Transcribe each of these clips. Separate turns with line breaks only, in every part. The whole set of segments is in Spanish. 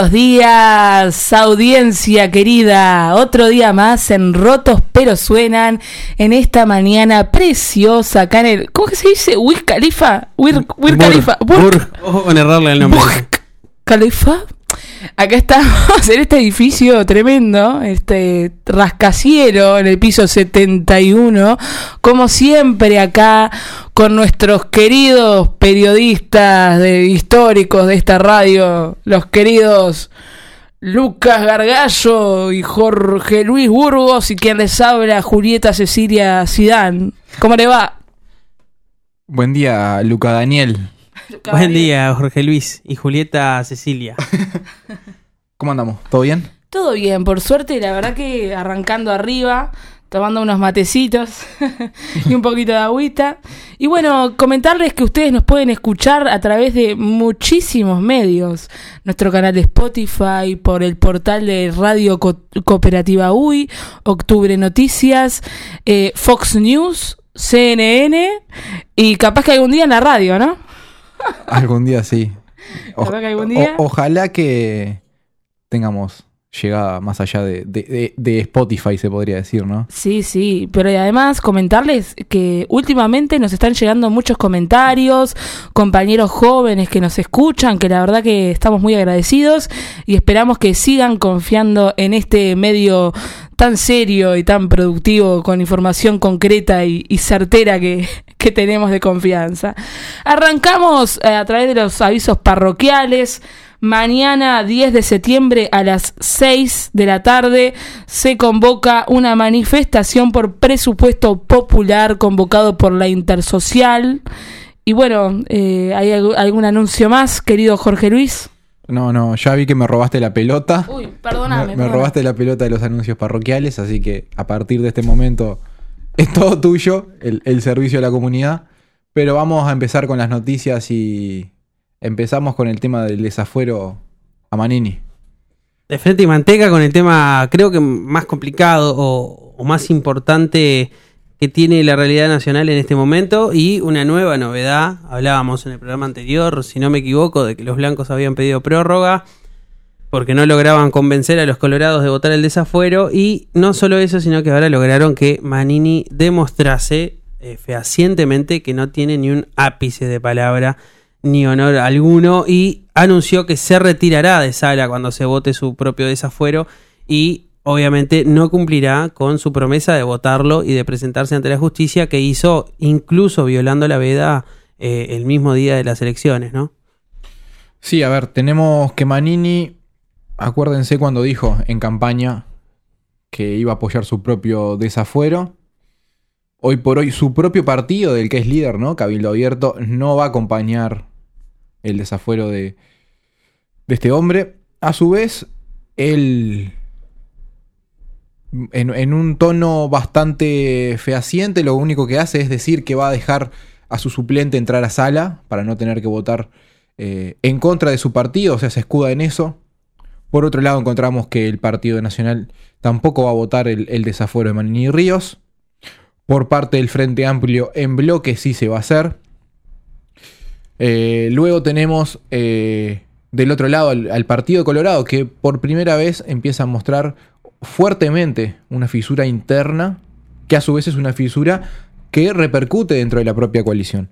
Buenos días, audiencia querida. Otro día más en Rotos pero Suenan en esta mañana preciosa acá en el. ¿Cómo que se dice? ¿Wiz Khalifa?
Burj. Ojo con errarle el nombre.
Burj Khalifa. Acá estamos en este edificio tremendo, este rascacielo en el piso 71, como siempre acá con nuestros queridos periodistas de, históricos de esta radio, los queridos Lucas Gargallo y Jorge Luis Burgos y quien les habla Julieta Cecilia Sidán. ¿Cómo le va?
Buen día, Luca Daniel.
Buen día, Jorge Luis y Julieta Cecilia.
¿Cómo andamos? ¿Todo bien?
Todo bien, por suerte, la verdad que arrancando arriba, tomando unos matecitos y un poquito de agüita. Y bueno, comentarles que ustedes nos pueden escuchar a través de muchísimos medios. Nuestro canal de Spotify, por el portal de Radio Co- Cooperativa UI, Octubre Noticias, eh, Fox News, CNN y capaz que algún día en la radio, ¿no?
Algún día sí. O-
¿Verdad que algún día?
o- ojalá que tengamos llegada más allá de, de- de- de Spotify, se podría decir, ¿no?
Sí, sí, pero y además comentarles que últimamente nos están llegando muchos comentarios, compañeros jóvenes que nos escuchan, que la verdad que estamos muy agradecidos y esperamos que sigan confiando en este medio tan serio y tan productivo con información concreta y, y certera que, que tenemos de confianza. Arrancamos eh, a través de los avisos parroquiales. Mañana 10 de septiembre a las 6 de la tarde se convoca una manifestación por presupuesto popular convocado por la Intersocial. Y bueno, eh, ¿hay alg- algún anuncio más, querido Jorge Luis?
No, no, ya vi que me robaste la pelota.
Uy,
me,
perdóname.
me robaste la pelota de los anuncios parroquiales, así que a partir de este momento es todo tuyo, el, el servicio a la comunidad. Pero vamos a empezar con las noticias y empezamos con el tema del desafuero a Manini.
De frente y manteca con el tema, creo que más complicado o, o más importante que tiene la realidad nacional en este momento y una nueva novedad. Hablábamos en el programa anterior, si no me equivoco, de que los blancos habían pedido prórroga porque no lograban convencer a los colorados de votar el desafuero y no solo eso, sino que ahora lograron que Manini demostrase eh, fehacientemente que no tiene ni un ápice de palabra ni honor alguno y anunció que se retirará de sala cuando se vote su propio desafuero y obviamente no cumplirá con su promesa de votarlo y de presentarse ante la justicia que hizo incluso violando la veda eh, el mismo día de las elecciones, ¿no?
Sí, a ver, tenemos que Manini, acuérdense cuando dijo en campaña que iba a apoyar su propio desafuero. Hoy por hoy su propio partido, del que es líder, ¿no? Cabildo Abierto, no va a acompañar el desafuero de, este hombre. A su vez, él, en, en un tono bastante fehaciente, lo único que hace es decir que va a dejar a su suplente entrar a sala para no tener que votar eh, en contra de su partido, o sea, se escuda en eso. Por otro lado, encontramos que el Partido Nacional tampoco va a votar el, el desafuero de Manini Ríos. Por parte del Frente Amplio, en bloque sí se va a hacer. Eh, luego tenemos eh, del otro lado al, al Partido Colorado, que por primera vez empieza a mostrar fuertemente una fisura interna, que a su vez es una fisura que repercute dentro de la propia coalición.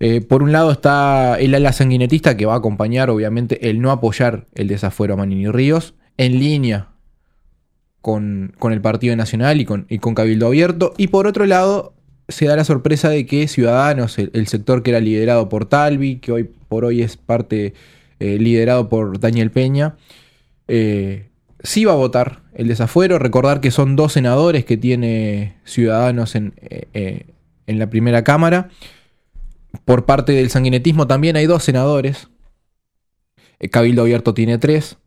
Eh, por un lado está el ala sanguinetista que va a acompañar, obviamente, el no apoyar el desafuero a Manini Ríos, en línea con, con el Partido Nacional y con, con Cabildo Abierto. Y por otro lado, se da la sorpresa de que Ciudadanos, el, sector que era liderado por Talvi, que hoy por hoy es parte eh, liderado por Daniel Peña, eh, sí va a votar el desafuero. Recordar que son dos senadores que tiene Ciudadanos en, en la primera Cámara. Por parte del sanguinetismo también hay dos senadores. Eh, Cabildo Abierto tiene tres.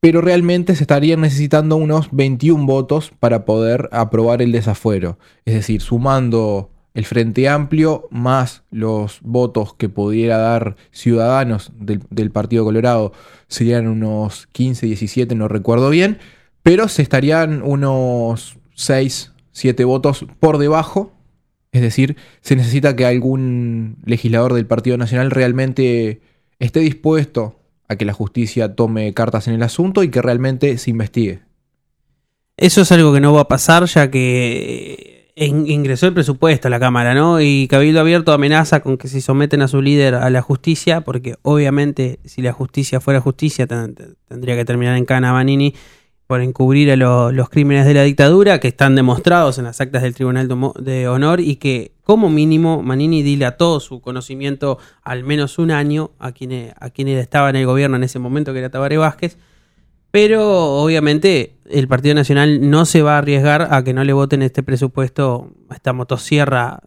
Pero realmente se estarían necesitando unos 21 votos para poder aprobar el desafuero. Es decir, sumando el Frente Amplio más los votos que pudiera dar Ciudadanos del, del Partido Colorado serían unos 15, 17, no recuerdo bien. Pero se estarían unos 6, 7 votos por debajo es decir, se necesita que algún legislador del Partido Nacional realmente esté dispuesto a que la justicia tome cartas en el asunto y que realmente se investigue.
Eso es algo que no va a pasar ya que eh, in- ingresó el presupuesto a la Cámara, ¿no? Y Cabildo Abierto amenaza con que si someten a su líder a la justicia, porque obviamente si la justicia fuera justicia ten- tendría que terminar en cana Manini por encubrir a lo- los crímenes de la dictadura que están demostrados en las actas del Tribunal de Honor y que como mínimo Manini dilató su conocimiento al menos un año a quienes, a quienes estaba en el gobierno en ese momento, que era Tabaré Vázquez. Pero obviamente el Partido Nacional no se va a arriesgar a que no le voten este presupuesto, esta motosierra,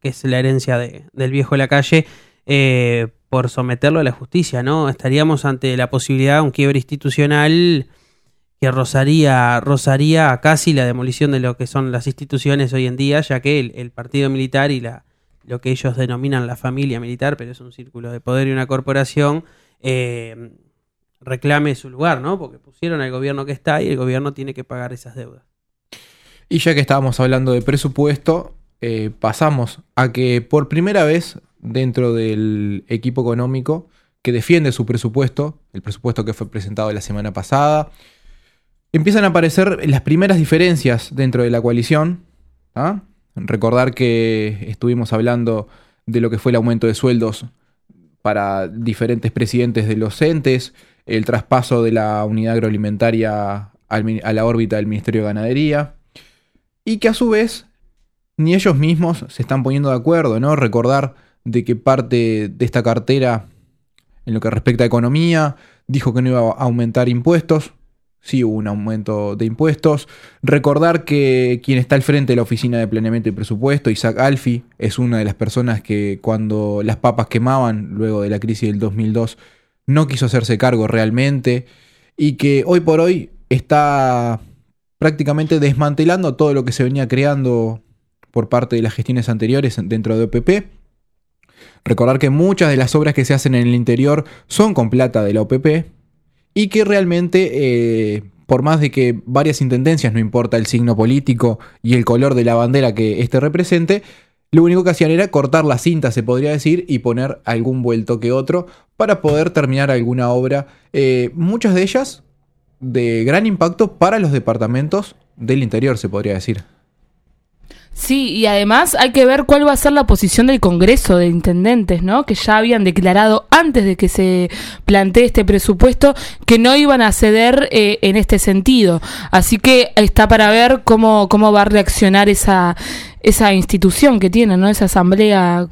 que es la herencia de- del viejo de la calle, eh, por someterlo a la justicia, ¿no? Estaríamos ante la posibilidad de un quiebre institucional que rozaría, rozaría casi la demolición de lo que son las instituciones hoy en día, ya que el, el partido militar y la, lo que ellos denominan la familia militar, pero es un círculo de poder y una corporación, eh, reclame su lugar, ¿no? Porque pusieron al gobierno que está y el gobierno tiene que pagar esas deudas.
Y ya que estábamos hablando de presupuesto, eh, pasamos a que por primera vez dentro del equipo económico que defiende su presupuesto, el presupuesto que fue presentado la semana pasada, empiezan a aparecer las primeras diferencias dentro de la coalición. Recordar que estuvimos hablando de lo que fue el aumento de sueldos para diferentes presidentes de los entes, el traspaso de la unidad agroalimentaria a la órbita del Ministerio de Ganadería, y que a su vez ni ellos mismos se están poniendo de acuerdo, ¿no? Recordar de que parte de esta cartera, en lo que respecta a economía, dijo que no iba a aumentar impuestos, sí hubo un aumento de impuestos. Recordar que quien está al frente de la Oficina de Planeamiento y Presupuesto, Isaac Alfi, es una de las personas que cuando las papas quemaban, luego de la crisis del 2002, no quiso hacerse cargo realmente y que hoy por hoy está prácticamente desmantelando todo lo que se venía creando por parte de las gestiones anteriores dentro de OPP. Recordar que muchas de las obras que se hacen en el interior son con plata de la OPP y que realmente, eh, por más de que varias intendencias, no importa el signo político y el color de la bandera que éste represente, lo único que hacían era cortar la cinta, se podría decir, y poner algún vuelto que otro para poder terminar alguna obra, eh, muchas de ellas de gran impacto para los departamentos del interior, se podría decir.
Sí, y además hay que ver cuál va a ser la posición del Congreso de Intendentes, ¿no? Que ya habían declarado antes de que se plantee este presupuesto que no iban a ceder eh, en este sentido. Así que está para ver cómo, cómo va a reaccionar esa, esa institución que tiene, ¿no? Esa asamblea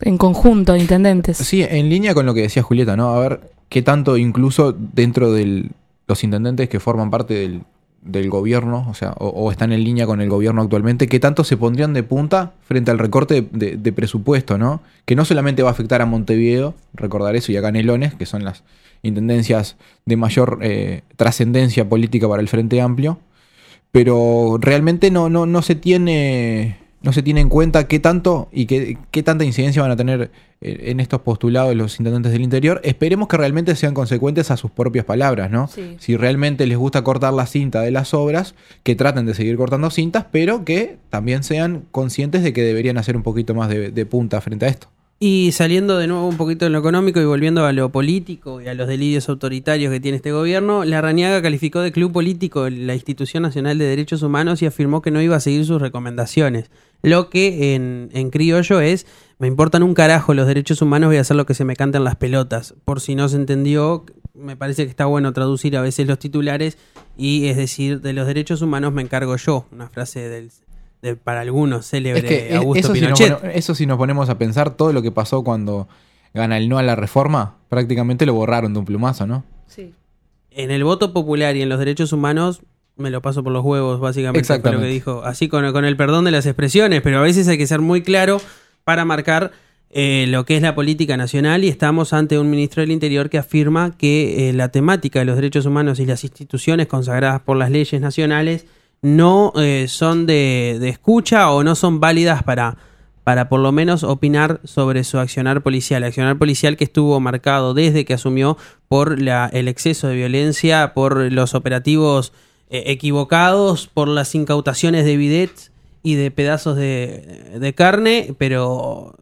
en conjunto de intendentes.
Sí, en línea con lo que decía Julieta, ¿no? A ver qué tanto incluso dentro de los intendentes que forman parte del, del gobierno, o sea, o, están en línea con el gobierno actualmente, qué tanto se pondrían de punta frente al recorte de, presupuesto, ¿no? Que no solamente va a afectar a Montevideo, recordar eso, y a Canelones, que son las intendencias de mayor eh, trascendencia política para el Frente Amplio, pero realmente no, no, no se tiene no se tiene en cuenta qué tanto y qué, qué tanta incidencia van a tener en estos postulados los intendentes del interior. Esperemos que realmente sean consecuentes a sus propias palabras, ¿no? Sí. Si realmente les gusta cortar la cinta de las obras, que traten de seguir cortando cintas, pero que también sean conscientes de que deberían hacer un poquito más de, de punta frente a esto.
Y saliendo de nuevo un poquito de lo económico y volviendo a lo político y a los delirios autoritarios que tiene este gobierno, la Rañaga calificó de club político la Institución Nacional de Derechos Humanos y afirmó que no iba a seguir sus recomendaciones. Lo que en, en criollo es, me importan un carajo los derechos humanos, voy a hacer lo que se me canten las pelotas. Por si no se entendió, me parece que está bueno traducir a veces los titulares y es decir, de los derechos humanos me encargo yo, una frase del de, para algunos célebre
es que
Augusto
eso
Pinochet.
Si nos, eso si nos ponemos a pensar todo lo que pasó cuando gana el no a la reforma, prácticamente lo borraron de un plumazo, ¿no?
Sí.
En el voto popular y en los derechos humanos me lo paso por los huevos, básicamente fue lo que dijo. Así con, con, el perdón de las expresiones, pero a veces hay que ser muy claro para marcar eh, lo que es la política nacional y estamos ante un ministro del Interior que afirma que eh, la temática de los derechos humanos y las instituciones consagradas por las leyes nacionales no eh, son de, de, escucha o no son válidas para, para por lo menos opinar sobre su accionar policial. Accionar policial que estuvo marcado desde que asumió por la, el exceso de violencia, por los operativos eh, equivocados, por las incautaciones de bidets y de pedazos de, de carne, pero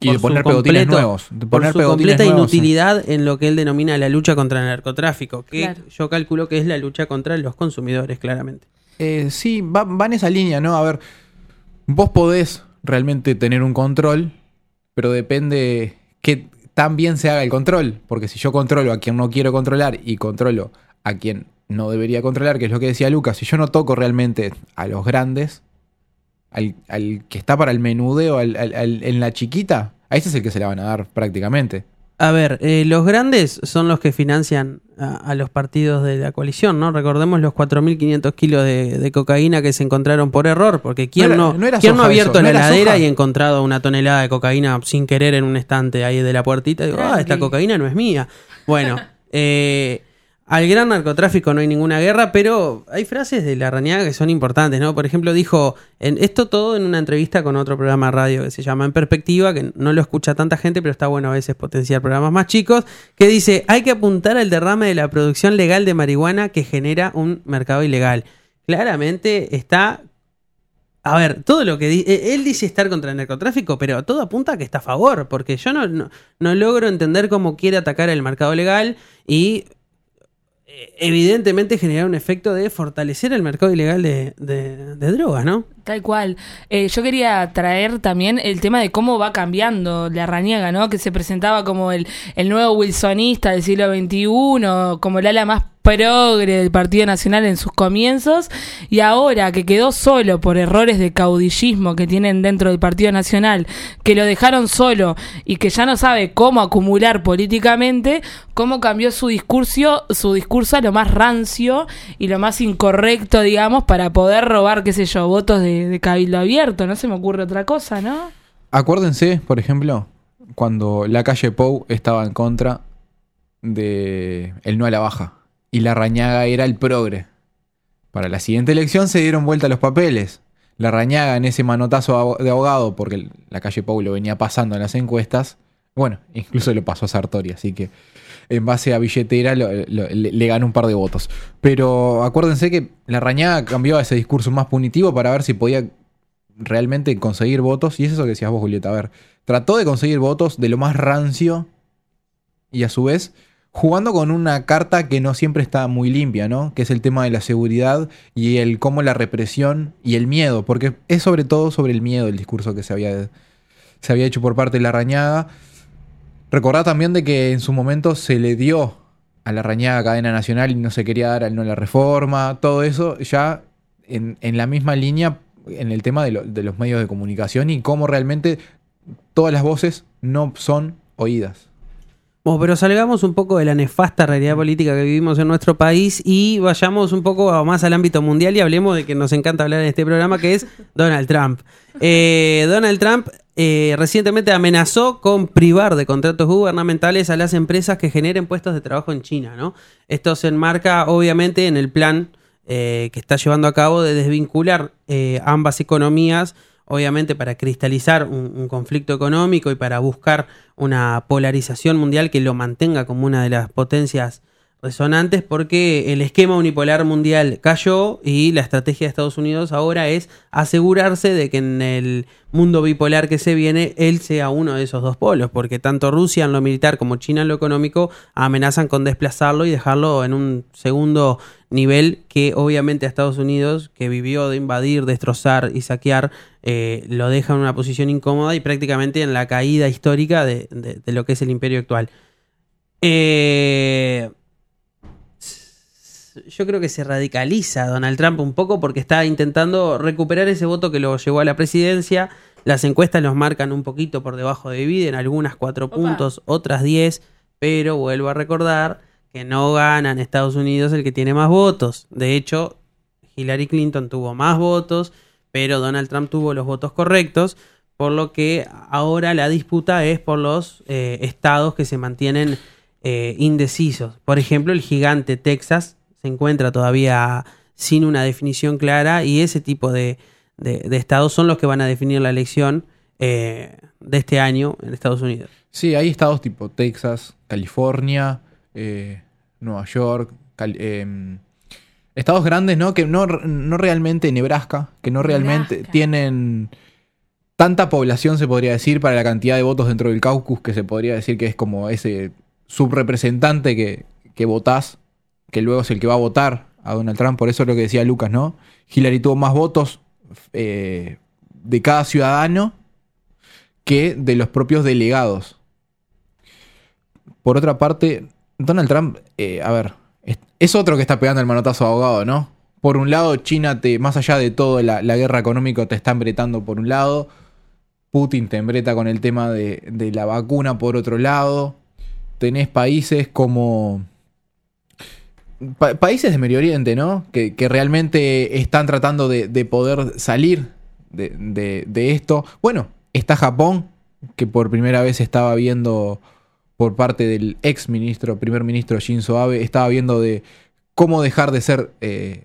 Y de
por
poner
su
pegotines
completo-
nuevos. De
por su completa
nuevos, sí.
inutilidad en lo que él denomina la lucha contra el narcotráfico, que
Claro.
yo calculo que es la lucha contra los consumidores, claramente.
Eh, sí, va, va en esa línea, ¿no? A ver, vos podés realmente tener un control, pero depende que tan bien se haga el control. Porque si yo controlo a quien no quiero controlar y controlo a quien no debería controlar, que es lo que decía Lucas, si yo no toco realmente a los grandes, al, al que está para el menudeo, al- al- en la chiquita, a ese es el que se la van a dar prácticamente.
A ver, eh, los grandes son los que financian a, a los partidos de la coalición, ¿no? Recordemos los 4.500 kilos de, de cocaína que se encontraron por error, porque ¿quién
No
no,
era- no era
quién no ha abierto
eso,
la
era
heladera
soja.
y encontrado una tonelada de cocaína sin querer en un estante ahí de la puertita? Digo, ah, esta cocaína no es mía. Bueno, eh, al gran narcotráfico no hay ninguna guerra, pero hay frases de la Rañaga que son importantes, ¿no? Por ejemplo, dijo, en, esto todo en una entrevista con otro programa de radio que se llama En Perspectiva, que no lo escucha tanta gente, pero está bueno a veces potenciar programas más chicos, que dice, hay que apuntar al derrame de la producción legal de marihuana que genera un mercado ilegal. Claramente está... A ver, todo lo que di- eh, él dice estar contra el narcotráfico, pero todo apunta a que está a favor, porque yo no, no, logro entender cómo quiere atacar el mercado legal y evidentemente generar un efecto de fortalecer el mercado ilegal de, de- de drogas, ¿no?
Tal cual. Eh, yo quería traer también el tema de cómo va cambiando la Raniaga, ¿no? Que se presentaba como el, el nuevo wilsonista del siglo XXI, como el ala más progre del Partido Nacional en sus comienzos, y ahora que quedó solo por errores de caudillismo que tienen dentro del Partido Nacional, que lo dejaron solo y que ya no sabe cómo acumular políticamente, cómo cambió su discurso, su discurso a lo más rancio y lo más incorrecto, digamos, para poder robar, qué sé yo, votos de, de cabildo abierto. No se me ocurre otra cosa, ¿no?
Acuérdense, por ejemplo, cuando la calle Pou estaba en contra de el no a la baja y la Rañaga era el progre. Para la siguiente elección se dieron vuelta los papeles. La Rañaga en ese manotazo de abogado, porque la calle Pou lo venía pasando en las encuestas, bueno, incluso lo pasó a Sartori, así que en base a billetera le, le ganó un par de votos. Pero acuérdense que la Rañaga cambió a ese discurso más punitivo para ver si podía realmente conseguir votos. Y es eso que decías vos, Julieta. A ver, trató de conseguir votos de lo más rancio y a su vez jugando con una carta que no siempre está muy limpia, ¿no? Que es el tema de la seguridad y el cómo la represión y el miedo, porque es sobre todo sobre el miedo el discurso que se había, se había hecho por parte de la Rañaga. Recordá también de que en su momento se le dio a la Rañaga cadena nacional y no se quería dar al no la reforma, todo eso ya en, en la misma línea en el tema de, lo- de los medios de comunicación y cómo realmente todas las voces no son oídas.
Bueno, pero salgamos un poco de la nefasta realidad política que vivimos en nuestro país y vayamos un poco más al ámbito mundial y hablemos de que nos encanta hablar en este programa, que es Donald Trump. Eh, Donald Trump eh, recientemente amenazó con privar de contratos gubernamentales a las empresas que generen puestos de trabajo en China, ¿no? Esto se enmarca obviamente en el plan eh, que está llevando a cabo de desvincular eh, ambas economías obviamente para cristalizar un, un conflicto económico y para buscar una polarización mundial que lo mantenga como una de las potencias resonantes porque el esquema unipolar mundial cayó y la estrategia de Estados Unidos ahora es asegurarse de que en el mundo bipolar que se viene él sea uno de esos dos polos porque tanto Rusia en lo militar como China en lo económico amenazan con desplazarlo y dejarlo en un segundo nivel que obviamente a Estados Unidos que vivió de invadir, destrozar y saquear eh, lo deja en una posición incómoda y prácticamente en la caída histórica de, de- de lo que es el imperio actual. Eh, yo creo que se radicaliza Donald Trump un poco porque está intentando recuperar ese voto que lo llevó a la presidencia. Las encuestas los marcan un poquito por debajo de Biden, algunas cuatro
Opa.
puntos, otras 10, pero vuelvo a recordar que no gana en Estados Unidos el que tiene más votos. De hecho, Hillary Clinton tuvo más votos, pero Donald Trump tuvo los votos correctos, por lo que ahora la disputa es por los eh, estados que se mantienen eh, indecisos. Por ejemplo, el gigante Texas se encuentra todavía sin una definición clara y ese tipo de, de- de estados son los que van a definir la elección eh, de este año en Estados Unidos.
Sí, hay estados tipo Texas, California, eh, Nueva York, Cal- em, estados grandes, ¿no? Que no, no realmente Nebraska, que no realmente
Nebraska.
tienen tanta población, se podría decir, para la cantidad de votos dentro del caucus, que se podría decir que es como ese subrepresentante que, que votás, que luego es el que va a votar a Donald Trump. Por eso es lo que decía Lucas, ¿no? Hillary tuvo más votos eh, de cada ciudadano que de los propios delegados. Por otra parte, Donald Trump, eh, a ver, es, otro que está pegando el manotazo abogado, ¿no? Por un lado, China, te, más allá de todo, la, la guerra económica te está embretando por un lado. Putin te embreta con el tema de, de la vacuna por otro lado. Tenés países como... pa- países de Medio Oriente, ¿no? Que, que realmente están tratando de, de poder salir de, de- de esto. Bueno, está Japón, que por primera vez estaba viendo por parte del ex ministro, primer ministro Shinzo Abe, estaba viendo de cómo dejar de ser eh,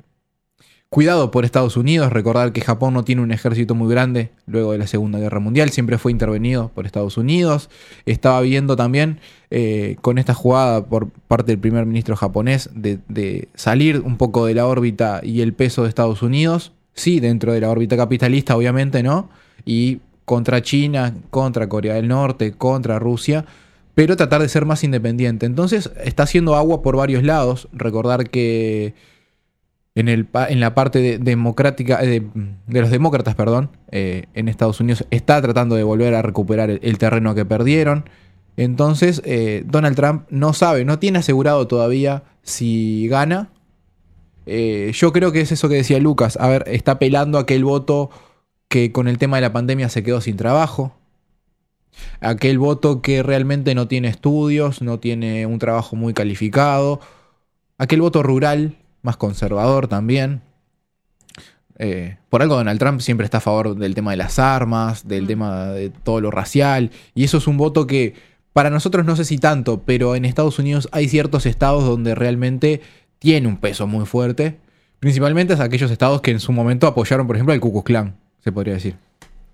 cuidado por Estados Unidos. Recordar que Japón no tiene un ejército muy grande luego de la Segunda Guerra Mundial, siempre fue intervenido por Estados Unidos. Estaba viendo también eh, con esta jugada por parte del primer ministro japonés de, de salir un poco de la órbita y el peso de Estados Unidos. Sí, dentro de la órbita capitalista, obviamente, ¿no? Y contra China, contra Corea del Norte, contra Rusia pero tratar de ser más independiente. Entonces está haciendo agua por varios lados. Recordar que en, el, en la parte de- democrática, eh, de, los demócratas, perdón, eh, en Estados Unidos está tratando de volver a recuperar el, terreno que perdieron. Entonces eh, Donald Trump no sabe, no tiene asegurado todavía si gana. Yo creo que es eso que decía Lucas. A ver, está apelando aquel voto que con el tema de la pandemia se quedó sin trabajo aquel voto que realmente no tiene estudios, no tiene un trabajo muy calificado, aquel voto rural, más conservador también. Eh, por algo Donald Trump siempre está a favor del tema de las armas, del tema de todo lo racial, y eso es un voto que para nosotros no sé si tanto, pero en Estados Unidos hay ciertos estados donde realmente tiene un peso muy fuerte, principalmente es aquellos estados que en su momento apoyaron, por ejemplo, al Ku Klux Klan, se podría decir.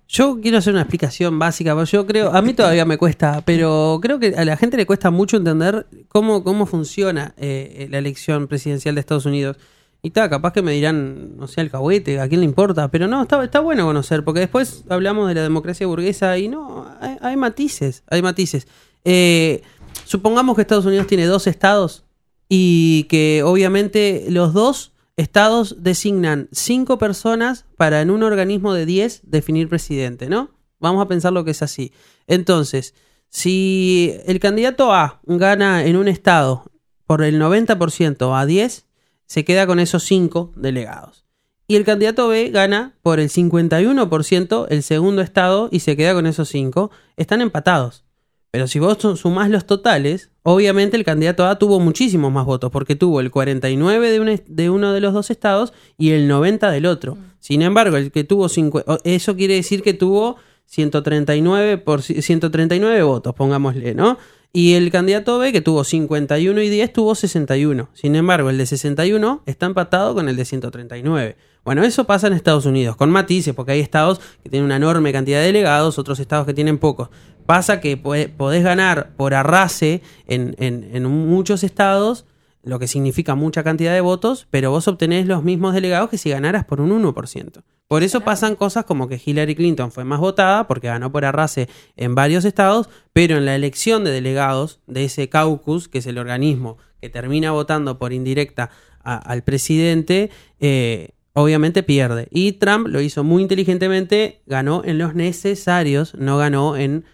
Yo quiero hacer una explicación básica, porque yo creo, a mí todavía me cuesta, pero creo que a la gente le cuesta mucho entender cómo, cómo funciona eh, la elección presidencial de Estados Unidos. Y está, capaz que me dirán, no sé, alcahuete, a quién le importa, pero no, está, está bueno conocer, porque después hablamos de la democracia burguesa y no, hay, hay matices, hay matices. Eh, supongamos que Estados Unidos tiene dos estados y que obviamente los dos estados designan cinco personas para en un organismo de 10 definir presidente, ¿no? Vamos a pensar lo que es así. Entonces, si el candidato A gana en un estado por el 90% a 10, se queda con esos cinco delegados. Y el candidato B gana por el 51% el segundo estado y se queda con esos cinco. Están empatados. Pero si vos su- sumás los totales, obviamente el candidato A tuvo muchísimos más votos, porque tuvo el 49 de, un de uno de los dos estados y el 90 del otro. Sin embargo, el que tuvo cincu- o- eso quiere decir que tuvo 139, por, ci- 139 votos, pongámosle, ¿no? Y el candidato B, que tuvo 51 y 10, tuvo 61. Sin embargo, el de 61 está empatado con el de 139. Bueno, eso pasa en Estados Unidos, con matices, porque hay estados que tienen una enorme cantidad de delegados, otros estados que tienen pocos. Pasa que podés ganar por arrase en, en- en muchos estados, lo que significa mucha cantidad de votos, pero vos obtenés los mismos delegados que si ganaras por un 1%. Por eso pasan cosas como que Hillary Clinton fue más votada porque ganó por arrase en varios estados, pero en la elección de delegados de ese caucus, que es el organismo que termina votando por indirecta a- al presidente, eh, obviamente pierde. Y Trump lo hizo muy inteligentemente, ganó en los necesarios, no ganó en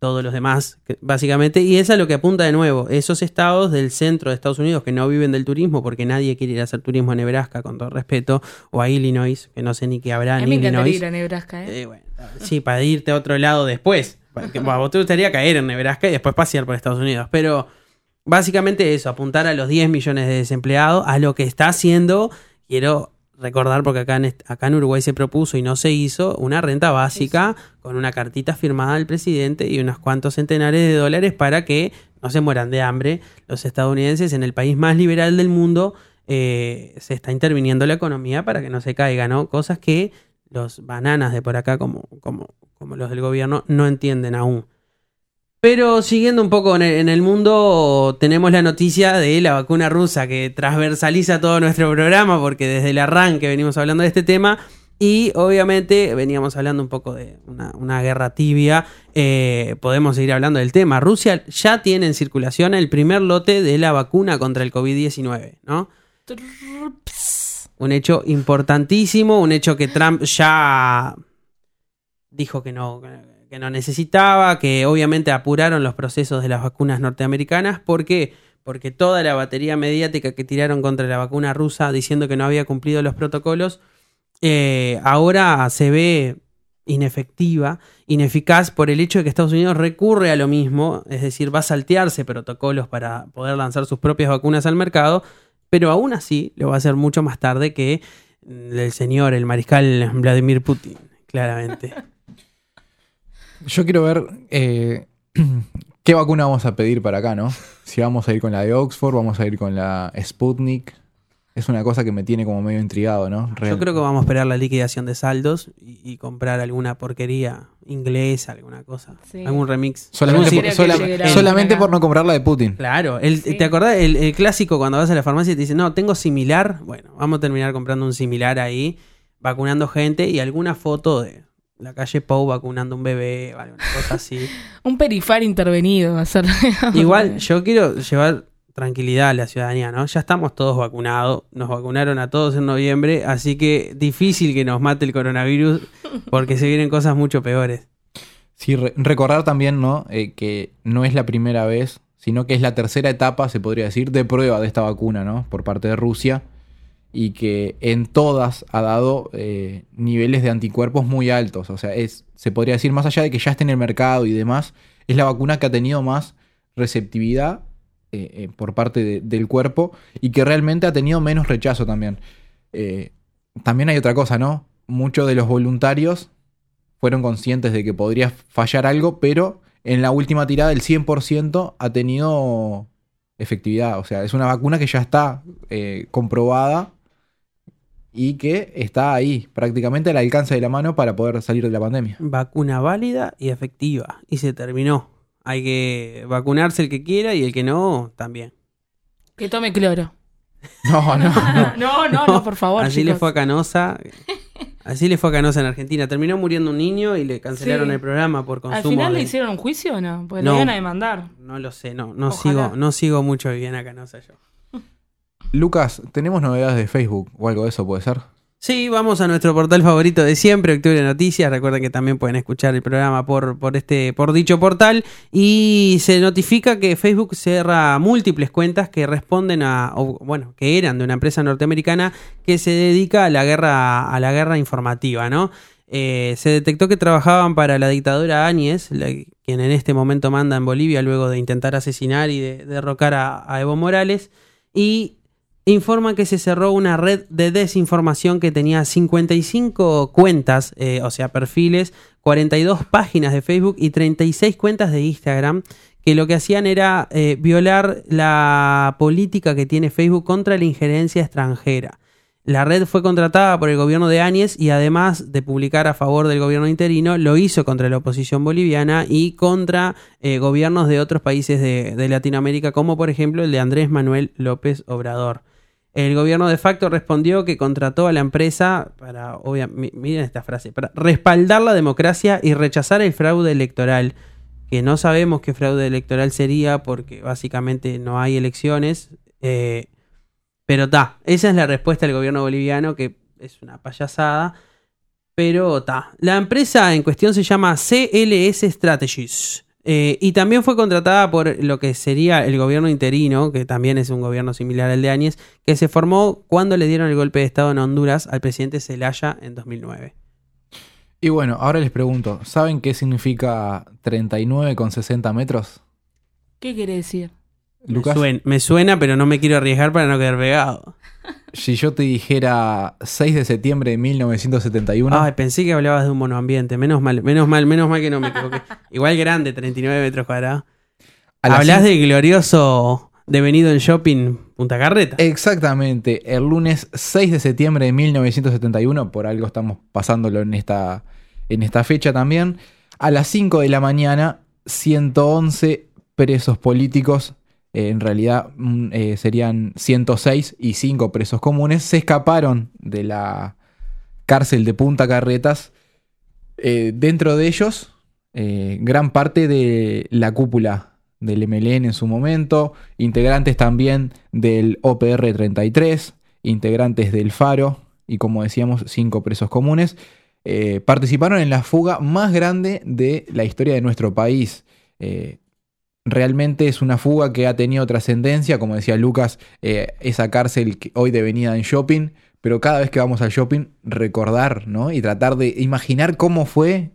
todos los demás, básicamente. Y es lo que apunta de nuevo. Esos estados del centro de Estados Unidos que no viven del turismo, porque nadie quiere ir a hacer turismo a Nebraska, con todo respeto, o a Illinois, que no sé ni qué habrá
A
en
mí
Illinois.
ir a Nebraska, ¿eh?
Eh, bueno, sí, para irte a otro lado después. Porque, bueno, a vos te gustaría caer en Nebraska y después pasear por Estados Unidos. Pero básicamente eso, apuntar a los 10 millones de desempleados, a lo que está haciendo, quiero recordar, porque acá en, acá en Uruguay se propuso y no se hizo, una renta básica con una cartita firmada del presidente y unos cuantos centenares de dólares para que no se mueran de hambre los estadounidenses en el país más liberal del mundo. eh, se está interviniendo la economía para que no se caiga, ¿no? Cosas que los bananas de por acá, como, como, como los del gobierno, no entienden aún. Pero siguiendo un poco en el, mundo, tenemos la noticia de la vacuna rusa que transversaliza todo nuestro programa, porque desde el arranque venimos hablando de este tema. Y obviamente veníamos hablando un poco de una, una guerra tibia. Eh, podemos seguir hablando del tema. Rusia ya tiene en circulación el primer lote de la vacuna contra el COVID-19, ¿no? Un hecho importantísimo, un hecho que Trump ya dijo que no, que no necesitaba, que obviamente apuraron los procesos de las vacunas norteamericanas. ¿Por qué? Porque toda la batería mediática que tiraron contra la vacuna rusa diciendo que no había cumplido los protocolos, eh, ahora se ve inefectiva, ineficaz por el hecho de que Estados Unidos recurre a lo mismo, es decir, va a saltearse protocolos para poder lanzar sus propias vacunas al mercado, pero aún así lo va a hacer mucho más tarde que el señor, el mariscal Vladimir Putin, claramente.
Yo quiero ver eh, qué vacuna vamos a pedir para acá, ¿no? Si vamos a ir con la de Oxford, vamos a ir con la Sputnik. Es una cosa que me tiene como medio intrigado, ¿no? Real-
Yo creo que vamos a esperar la liquidación de saldos y, y comprar alguna porquería inglesa, alguna cosa,
Sí.
algún remix.
Solamente, por, sola- solamente no comprar la de Putin.
Claro, el,
Sí.
¿te acordás el, el clásico cuando vas a la farmacia y te dicen, no, tengo similar? Bueno, vamos a terminar comprando un similar ahí, vacunando gente y alguna foto de la calle Pou vacunando un bebé o alguna cosa así.
Un perifar intervenido va a ser.
Igual yo quiero llevar tranquilidad a la ciudadanía, ¿no? Ya estamos todos vacunados, nos vacunaron a todos en noviembre, así que difícil que nos mate el coronavirus porque se vienen cosas mucho peores.
Sí, re- recordar también, ¿no? Eh, que no es la primera vez, sino que es la tercera etapa, se podría decir, de prueba de esta vacuna, ¿no? Por parte de Rusia. Y que en todas ha dado eh, niveles de anticuerpos muy altos. O sea, es, se podría decir, más allá de que ya esté en el mercado y demás, es la vacuna que ha tenido más receptividad eh, eh, por parte de- del cuerpo y que realmente ha tenido menos rechazo también. También hay otra cosa, ¿no? Muchos de los voluntarios fueron conscientes de que podría fallar algo, pero en la última tirada el 100% ha tenido efectividad. O sea, es una vacuna que ya está comprobada y que está ahí, prácticamente al alcance de la mano para poder salir de la pandemia.
Vacuna válida y efectiva. Y se terminó. Hay que vacunarse el que quiera y el que no, también.
Que tome cloro.
No, no, no.
No, no, no, por favor.
Así le fue a Canosa. Así le fue a Canosa en Argentina. Terminó muriendo un niño y le cancelaron
Sí.
el programa por consumo.
¿Al final le hicieron un juicio o no? Pues
No.
le iban a demandar.
No lo sé, no, no
Ojalá.
sigo, no sigo mucho a Viviana Canosa yo.
Lucas, ¿tenemos novedades de Facebook o algo de eso puede ser?
Sí, vamos a nuestro portal favorito de siempre, Octubre Noticias. Recuerden que también pueden escuchar el programa por, por este, por dicho portal. Y se notifica que Facebook cierra múltiples cuentas que responden a, o, bueno, que eran de una empresa norteamericana que se dedica a la guerra, a la guerra informativa, ¿no? Eh, se detectó que trabajaban para la dictadura Áñez, quien en este momento manda en Bolivia luego de intentar asesinar y de derrocar a Evo Morales. Y informan que se cerró una red de desinformación que tenía 55 cuentas, eh, o sea, perfiles, 42 páginas de Facebook y 36 cuentas de Instagram, que lo que hacían era eh, violar la política que tiene Facebook contra la injerencia extranjera. La red fue contratada por el gobierno de Áñez y además de publicar a favor del gobierno interino, lo hizo contra la oposición boliviana y contra eh, gobiernos de otros países de, de Latinoamérica, como por ejemplo el de Andrés Manuel López Obrador. El gobierno de facto respondió que contrató a la empresa para, obvia- mi- miren esta frase, para respaldar la democracia y rechazar el fraude electoral, que no sabemos qué fraude electoral sería porque básicamente no hay elecciones. eh, pero ta, esa es la respuesta del gobierno boliviano, que es una payasada. Pero ta, la empresa en cuestión se llama CLS Strategies. Eh, y también fue contratada por lo que sería el gobierno interino, que también es un gobierno similar al de Áñez, que se formó cuando le dieron el golpe de Estado en Honduras al presidente Zelaya en 2009.
Y bueno, ahora les pregunto, ¿saben qué significa 39,60 metros?
¿Qué quiere decir?
Lucas,
Me, suena, me suena, pero no me quiero arriesgar para no quedar pegado.
si yo te dijera 6 de septiembre de 1971,
Ay, pensé que hablabas de un monoambiente. Menos mal, menos mal, menos mal que no me equivoqué. Igual grande, 39 metros cuadrados. Hablas del glorioso devenido en shopping Punta Carreta.
Exactamente, el lunes 6 de septiembre de 1971, por algo estamos pasándolo en esta, en esta fecha también, a las 5 de la mañana, 111 presos políticos, eh, en realidad mm, eh, serían 106 y 5 presos comunes, se escaparon de la cárcel de Punta Carretas. Eh, dentro de ellos, gran parte de la cúpula del MLN en su momento, integrantes también del OPR 33, integrantes del Faro y como decíamos, cinco presos comunes, participaron en la fuga más grande de la historia de nuestro país. Realmente es una fuga que ha tenido trascendencia, como decía Lucas, eh, esa cárcel hoy devenida en shopping, pero cada vez que vamos al shopping, recordar, ¿no? Y tratar de imaginar cómo fue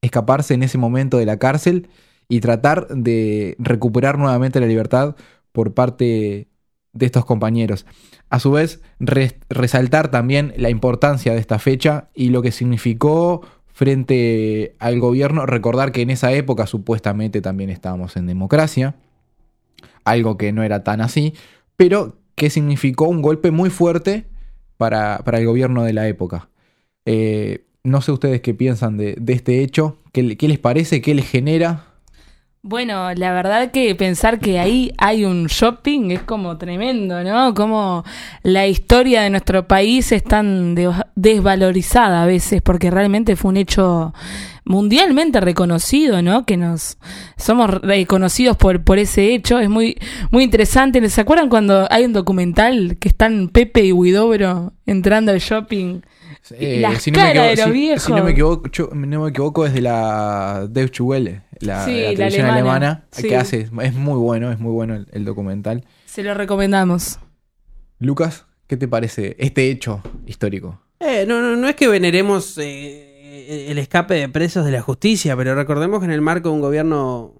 escaparse en ese momento de la cárcel y tratar de recuperar nuevamente la libertad por parte de estos compañeros. A su vez, res- resaltar también la importancia de esta fecha y lo que significó frente al gobierno, recordar que en esa época supuestamente también estábamos en democracia, algo que no era tan así, pero que significó un golpe muy fuerte para, para el gobierno de la época. Eh, no sé ustedes qué piensan de, este hecho, qué, qué les parece, qué les genera.
Bueno, la verdad que pensar que ahí hay un shopping es como tremendo, ¿no? Como la historia de nuestro país es tan de- desvalorizada a veces, porque realmente fue un hecho mundialmente reconocido, ¿no? Que nos somos reconocidos por, por ese hecho. Es muy, muy interesante. ¿Se acuerdan cuando hay un documental que están Pepe y Huidobro entrando al shopping? Las
si no me equivoco-
de los
si-
viejos.
si no me equivoco, yo- no me equivoco, es de la Deutsche Welle, la,
Sí,
la
la
televisión
alemana,
alemana,
sí.
que hace, es muy bueno, es muy bueno el, el documental.
Se lo recomendamos.
Lucas, ¿qué te parece este hecho histórico?
Eh, no, no, no es que veneremos eh, el escape de presos de la justicia, pero recordemos que en el marco de un gobierno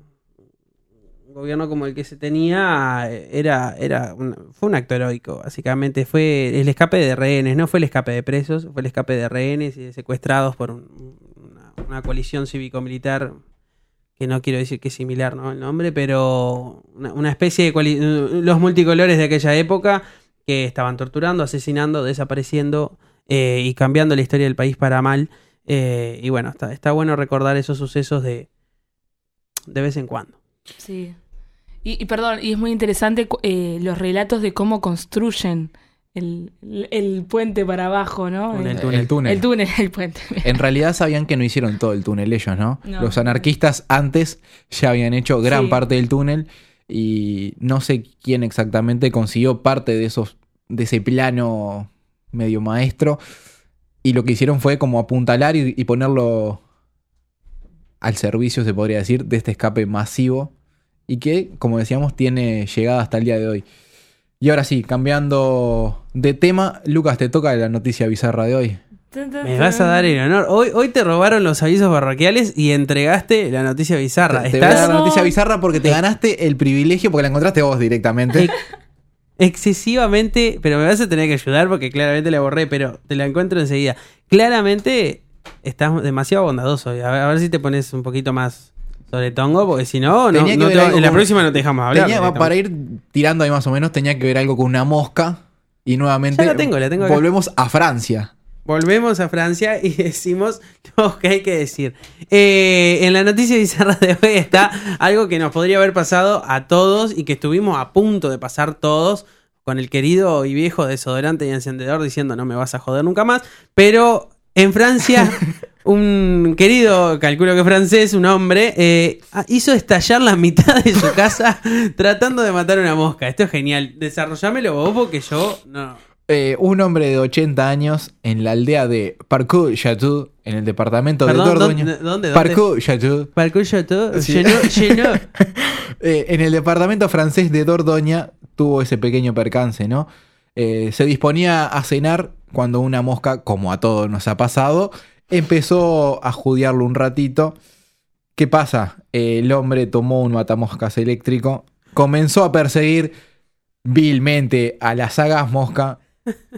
gobierno como el que se tenía era era un- fue un acto heroico básicamente fue el escape de rehenes no fue el escape de presos fue el escape de rehenes y de secuestrados por un- una, coalición cívico-militar que no quiero decir que es similar ¿no? el nombre pero una, especie de los multicolores de aquella época que estaban torturando asesinando desapareciendo eh, y cambiando la historia del país para mal. Eh, y bueno, está, está bueno recordar esos sucesos de, de vez en cuando.
Sí. Y, y perdón, y es muy interesante eh, los relatos de cómo construyen el, el- el puente para abajo, ¿no?
El
El,
túnel.
El túnel.
el túnel, el puente.
En realidad sabían que no hicieron todo el túnel ellos, ¿no?
No.
Los anarquistas antes ya habían hecho gran
Sí.
parte del túnel y no sé quién exactamente consiguió parte de esos de ese plano medio maestro y lo que hicieron fue como apuntalar y, y ponerlo al servicio, se podría decir, de este escape masivo y que, como decíamos, tiene llegada hasta el día de hoy. Y ahora sí, cambiando de tema, Lucas, te toca la noticia bizarra de hoy.
Me vas a dar el honor. Hoy, hoy te robaron los avisos parroquiales y entregaste la noticia bizarra.
Te, te voy a dar
Estás
la noticia
No.
bizarra porque te ganaste el privilegio porque la encontraste vos directamente.
ex- excesivamente, pero me vas a tener que ayudar porque claramente la borré, pero te la encuentro enseguida. Claramente estás demasiado bondadoso. A ver, a ver si te pones un poquito más sobre tongo, porque si no, no, te- en la próxima no te dejamos hablar.
Tenía- para ir tirando ahí más o menos, tenía que ver algo con una mosca. Y nuevamente
Ya la tengo, la tengo acá.
volvemos a Francia.
Volvemos a Francia y decimos lo que hay que decir. Eh, en la noticia bizarra de hoy está algo que nos podría haber pasado a todos y que estuvimos a punto de pasar todos con el querido y viejo desodorante y encendedor diciendo no me vas a joder nunca más. Pero en Francia, un querido, calculo que francés, un hombre, eh, hizo estallar la mitad de su casa tratando de matar una mosca. Esto es genial. Desarrollámelo vos porque yo no.
Eh, un hombre de 80 años en la aldea de Parcours-Chateau, en el departamento
Perdón,
de Dordogne.
¿dónde- dónde- dónde?
Parcours-Chateau.
Parcours
Sí.
llenó, llenó.
Eh, en el departamento francés de Dordoña tuvo ese pequeño percance, ¿no? Eh, se disponía a cenar cuando una mosca, como a todos nos ha pasado, empezó a judiarlo un ratito. ¿Qué pasa? El hombre tomó un matamoscas eléctrico, comenzó a perseguir vilmente a la sagaz mosca,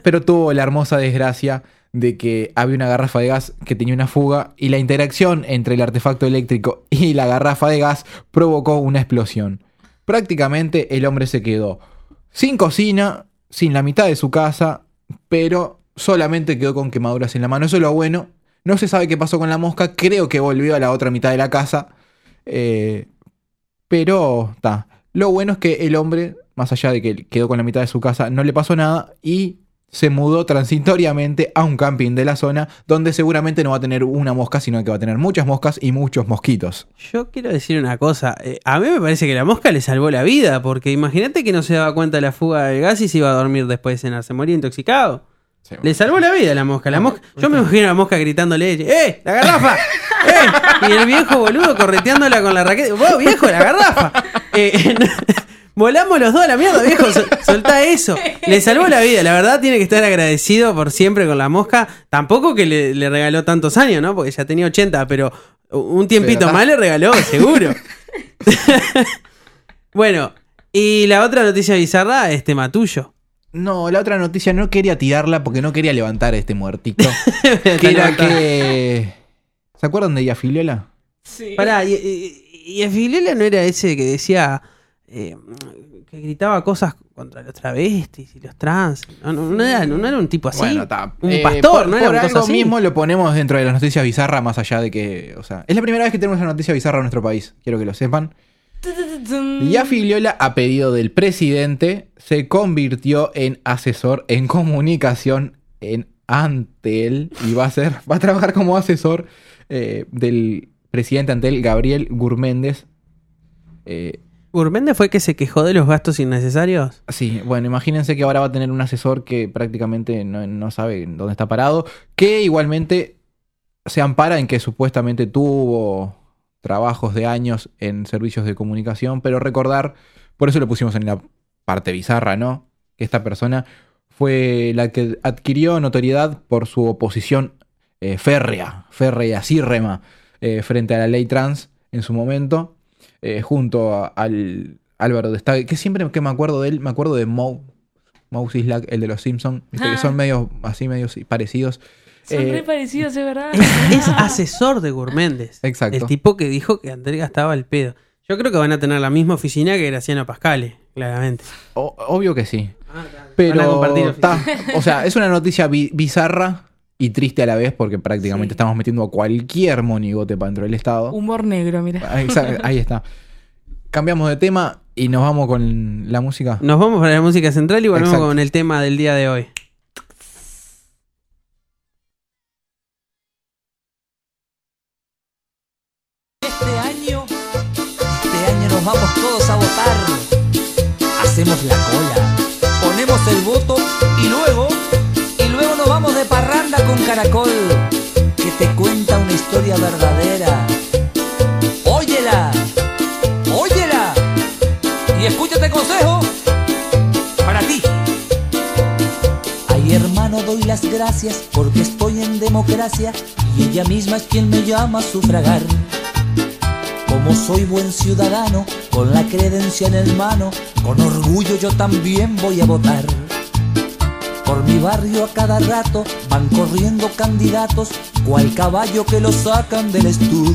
pero tuvo la hermosa desgracia de que había una garrafa de gas que tenía una fuga y la interacción entre el artefacto eléctrico y la garrafa de gas provocó una explosión. Prácticamente el hombre se quedó sin cocina, sin la mitad de su casa, pero solamente quedó con quemaduras en la mano. Eso es lo bueno. No se sabe qué pasó con la mosca, creo que volvió a la otra mitad de la casa. eh, pero está. Lo bueno es que el hombre, más allá de que quedó con la mitad de su casa, no le pasó nada y se mudó transitoriamente a un camping de la zona donde seguramente no va a tener una mosca, sino que va a tener muchas moscas y muchos mosquitos.
Yo quiero decir una cosa. eh, a mí me parece que la mosca le salvó la vida, porque imagínate que no se daba cuenta de la fuga del gas y se iba a dormir después de cenar. Se moría intoxicado. Le salvó la vida a la mosca. La mosca yo me imagino a la mosca gritándole, ¡eh! ¡La garrafa! ¡eh! Y el viejo boludo correteándola con la raqueta. ¡Vos, viejo, la garrafa! Eh, Volamos los dos a la mierda, viejo. sol- soltá eso. Le salvó la vida. La verdad, tiene que estar agradecido por siempre con la mosca. Tampoco que le, le regaló tantos años, ¿no? Porque ya tenía 80, pero un tiempito
Pero
más le regaló, seguro. bueno, y la otra noticia bizarra es tema tuyo.
No, la otra noticia no quería tirarla porque no quería levantar a este muertito. que era que. ¿Se acuerdan de Yafiliola?
Sí.
Pará, y, y, no era ese que decía. eh, que gritaba cosas contra los travestis y los trans. No, no, no era, no era un tipo así.
Bueno, está.
Un
Eh,
pastor,
por,
¿no era
por algo
así?
mismo lo ponemos dentro de las noticias bizarras, más allá de que. O sea, es la primera vez que tenemos una noticia bizarra en nuestro país. Quiero que lo sepan. Yafi Liola, a pedido del presidente, se convirtió en asesor en comunicación en Antel y va a ser, va a trabajar como asesor eh, del presidente Antel, Gabriel Gurméndez. Eh,
Gurméndez fue que se quejó de los gastos innecesarios.
Sí, bueno, imagínense que ahora va a tener un asesor que prácticamente no, no sabe dónde está parado, que igualmente se ampara en que supuestamente tuvo trabajos de años en servicios de comunicación, pero recordar, por eso lo pusimos en la parte bizarra, ¿no? Que esta persona fue la que adquirió notoriedad por su oposición eh, férrea, férrea, acírrema, eh, frente a la ley trans en su momento, eh, junto a- al Álvaro de Stag, que siempre que me acuerdo de él, me acuerdo de Moe, Moe Sislak, el de los Simpsons, que
Ah.
son medio así, medio sí, parecidos.
Son
Eh,
re parecidos, es verdad.
Es, es asesor de Gurméndez.
Exacto.
El tipo que dijo que Andrés gastaba el pedo. Yo creo que van a tener la misma oficina que Graciano Pascale, claramente.
O- obvio que sí.
Van a
Pero está, o sea, es una noticia bi- bizarra y triste a la vez porque prácticamente
Sí.
estamos metiendo a cualquier monigote para dentro del Estado.
Humor negro, mira.
Ah, exacto, Ahí está. Cambiamos de tema y nos vamos con la música.
Nos vamos para la música central y volvemos
Exacto.
con el tema del día de hoy.
Hacemos la cola, ponemos el voto y luego, y luego nos vamos de parranda con Caracol, que te cuenta una historia verdadera. Óyela, óyela, y escúchate consejo para ti. Ay hermano, doy las gracias porque estoy en democracia y ella misma es quien me llama a sufragar. Como soy buen ciudadano, con la credencial en mano, con orgullo yo también voy a votar. Por mi barrio a cada rato van corriendo candidatos, cual caballo que lo sacan del estud.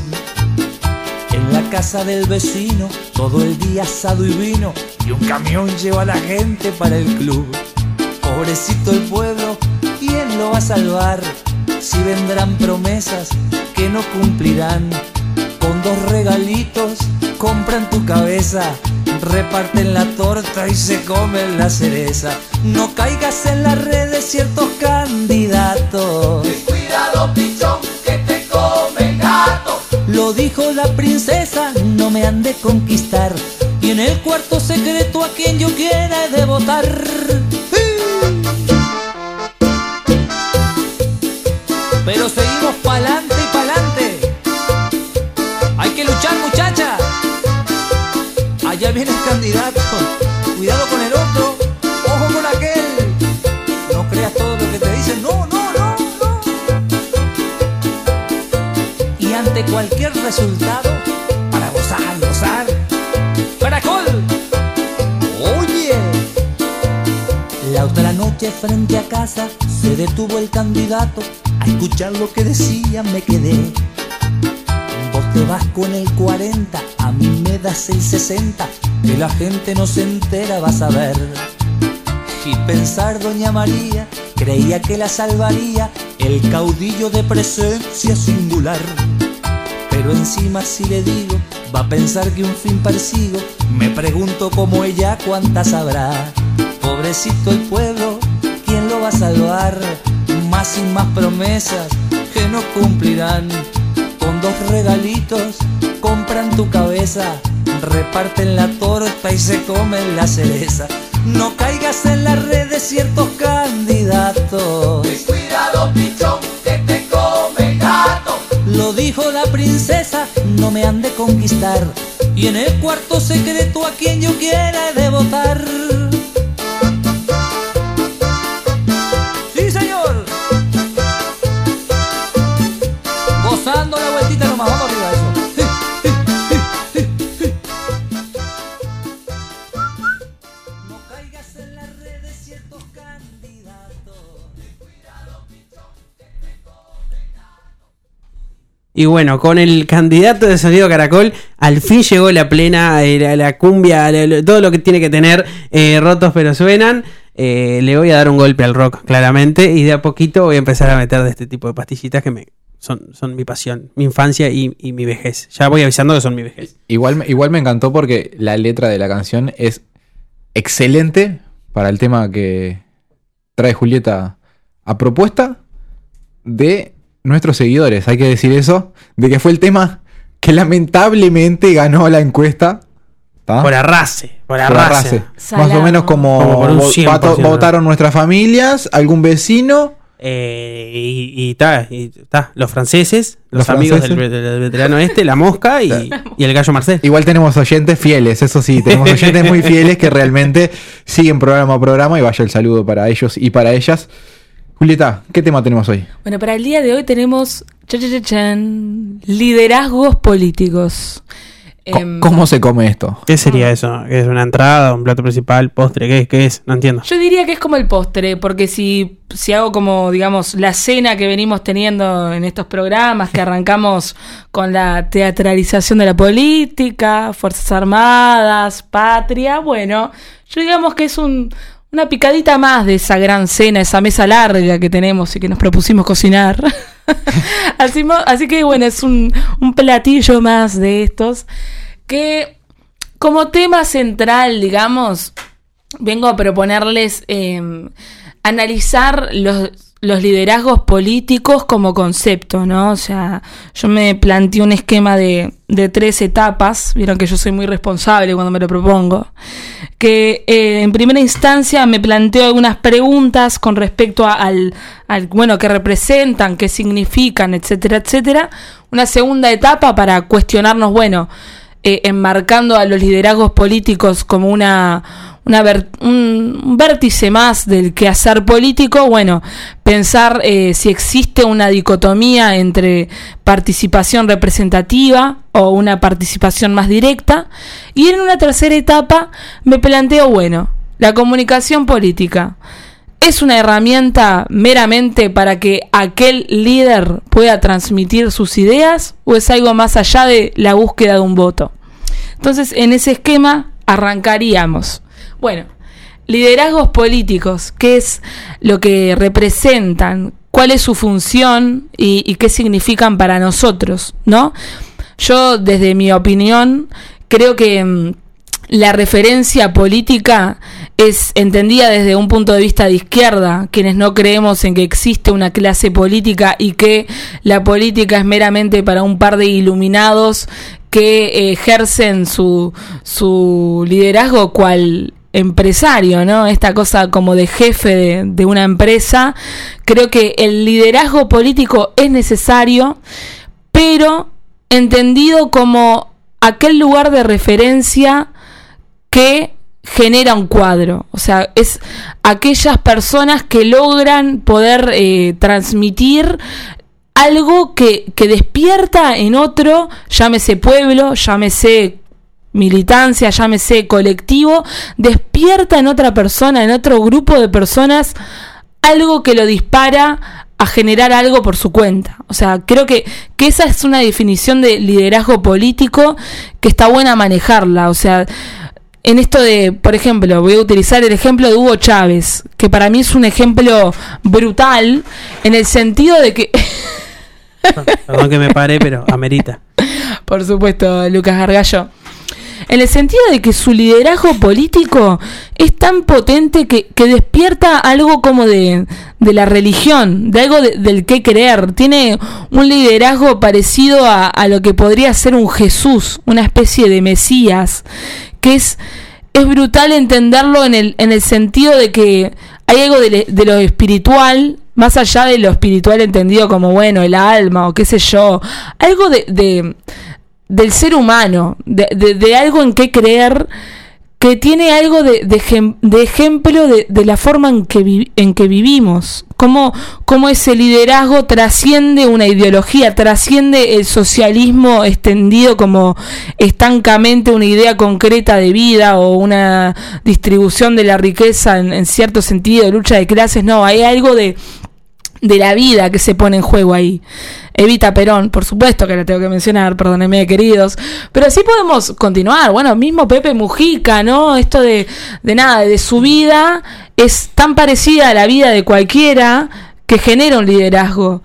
En la casa del vecino, todo el día asado y vino, y un camión lleva a la gente para el club. Pobrecito el pueblo, ¿quién lo va a salvar? Si vendrán promesas que no cumplirán. Dos regalitos compran tu cabeza, reparten la torta y se comen la cereza. No caigas en las redes ciertos candidatos.
Cuidado, pichón, que te come gato.
Lo dijo la princesa, no me han de conquistar. Y en el cuarto secreto a quien yo quiera he de votar. Viene el candidato. Cuidado con el otro. Ojo con aquel. No creas todo lo que te dicen. No, no, no, no y ante cualquier resultado, para gozar, gozar. ¡Caracol! ¡Oye! La otra noche frente a casa se detuvo el candidato. A escuchar lo que decía me quedé. Vos te vas con el 40, a mí me das el 60. Que la gente no se entera, vas a ver. Y pensar doña María, creía que la salvaría el caudillo de presencia singular. Pero encima si le digo, va a pensar que un fin persigo, me pregunto como ella cuántas habrá. Pobrecito el pueblo, ¿quién lo va a salvar, más sin más promesas que no cumplirán. Con dos regalitos compran tu cabeza, reparten la torta y se comen la cereza. No caigas en las redes de ciertos candidatos.
Ten cuidado, pichón, que te come gato.
Lo dijo la princesa, no me han de conquistar. Y en el cuarto secreto a quien yo quiera he de votar.
Y bueno, con el candidato de sonido Caracol, al fin llegó la plena, eh, la, cumbia, todo lo que tiene que tener eh, rotos pero suenan. Eh, le voy a dar un golpe al rock, claramente, y de a poquito voy a empezar a meter de este tipo de pastillitas que me son, son mi pasión, mi infancia y, y mi vejez. Ya voy avisando que son mi vejez.
Igual, igual me encantó porque la letra de la canción es excelente para el tema que trae Julieta a propuesta de nuestros seguidores. Hay que decir eso, de que fue el tema que lamentablemente ganó la encuesta. ¿tá?
Por arrase, por
Por
arrase.
Más o menos como,
Como por un
vo-
100%.
vato- votaron nuestras familias, algún vecino.
Eh, y, y ta, y ta, los franceses, los,
Los
amigos
franceses.
del, del veterano este, la mosca y, y el gallo Marcel.
Igual tenemos oyentes fieles, eso sí, tenemos oyentes muy fieles que realmente siguen programa a programa y vaya el saludo para ellos y para ellas. Julieta, ¿qué tema tenemos hoy?
Bueno, para el día de hoy tenemos cha, cha, cha, chan, liderazgos políticos.
Co-
Em,
¿Cómo se come esto?
¿Qué sería eso? ¿Qué ¿Es una entrada, un plato principal, postre? ¿Qué, qué es? No entiendo.
Yo diría que es como el postre, porque si, si hago como, digamos, la cena que venimos teniendo en estos programas, que arrancamos con la teatralización de la política, Fuerzas Armadas, Patria, bueno, yo digamos que es un, una picadita más de esa gran cena, esa mesa larga que tenemos y que nos propusimos cocinar. así, que bueno, es un, platillo más de estos que como tema central, digamos, vengo a proponerles eh, analizar los, los liderazgos políticos como concepto, ¿no? O sea, yo me planteé un esquema de, de tres etapas, vieron que yo soy muy responsable cuando me lo propongo, que eh, en primera instancia me planteo algunas preguntas con respecto a- al, bueno, qué representan, qué significan, etcétera, etcétera. Una segunda etapa para cuestionarnos, bueno, eh, enmarcando a los liderazgos políticos como una, un vértice más del quehacer político, bueno, pensar eh, si existe una dicotomía entre participación representativa o una participación más directa. Y en una tercera etapa me planteo, bueno, la comunicación política. ¿Es una herramienta meramente para que aquel líder pueda transmitir sus ideas o es algo más allá de la búsqueda de un voto? Entonces, en ese esquema arrancaríamos. Bueno, liderazgos políticos, ¿qué es lo que representan? ¿Cuál es su función y, qué significan para nosotros? ¿No? Yo, desde mi opinión, creo que mm, la referencia política es entendida desde un punto de vista de izquierda, quienes no creemos en que existe una clase política y que la política es meramente para un par de iluminados que eh, ejercen su, su liderazgo cual empresario, ¿no? Esta cosa como de jefe de, una empresa. Creo que el liderazgo político es necesario, pero entendido como aquel lugar de referencia que genera un cuadro. O sea, es aquellas personas que logran poder eh, transmitir algo que, que despierta en otro, llámese pueblo, llámese militancia, llámese colectivo, despierta en otra persona, en otro grupo de personas, algo que lo dispara a generar algo por su cuenta. O sea, creo que, que esa es una definición de liderazgo político que está buena manejarla. O sea, en esto de, por ejemplo, voy a utilizar el ejemplo de Hugo Chávez, que para mí es un ejemplo brutal en el sentido de que...
Perdón que me pare, pero amerita.
Por supuesto, Lucas Gargallo. en el sentido de que su liderazgo político es tan potente que, que despierta algo como de, de la religión, de algo de- del que creer. Tiene un liderazgo parecido a, a lo que podría ser un Jesús, una especie de Mesías, que es, es brutal entenderlo en el, en el sentido de que hay algo de, lo espiritual, más allá de lo espiritual entendido como, bueno, el alma o qué sé yo, algo de, de- del ser humano, de, de- de algo en qué creer, que tiene algo de, de ejem- de ejemplo de, de la forma en que, vi- en que vivimos, cómo, cómo ese liderazgo trasciende una ideología, trasciende el socialismo extendido como estancamente una idea concreta de vida o una distribución de la riqueza en, en cierto sentido, de lucha de clases, no, hay algo de, de la vida que se pone en juego ahí. Evita Perón, por supuesto que la tengo que mencionar, perdónenme queridos, pero así podemos continuar. Bueno, mismo Pepe Mujica, ¿no? Esto de, de nada, de su vida es tan parecida a la vida de cualquiera que genera un liderazgo.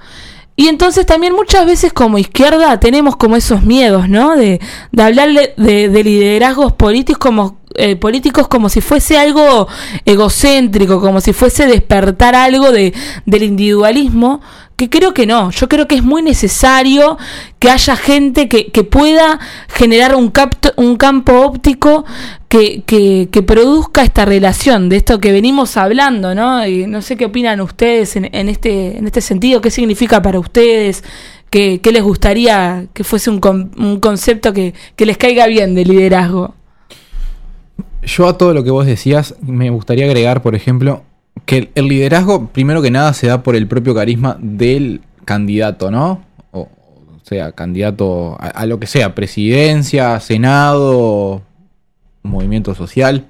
Y entonces también muchas veces como izquierda tenemos como esos miedos, ¿no? De, de hablarle de, de liderazgos políticos como, eh, políticos como si fuese algo egocéntrico, como si fuese despertar algo de, del individualismo, que creo que no. Yo creo que es muy necesario que haya gente que, que pueda generar un, capto- un campo óptico que, que, que produzca esta relación de esto que venimos hablando, ¿no? Y no sé qué opinan ustedes en, en este, en este sentido, qué significa para ustedes, qué, les gustaría que fuese un, un concepto que, que les caiga bien de liderazgo.
Yo a todo lo que vos decías, me gustaría agregar, por ejemplo, que el, liderazgo, primero que nada, se da por el propio carisma del candidato, ¿no? O, sea, candidato a, a lo que sea, presidencia, senado, movimiento social.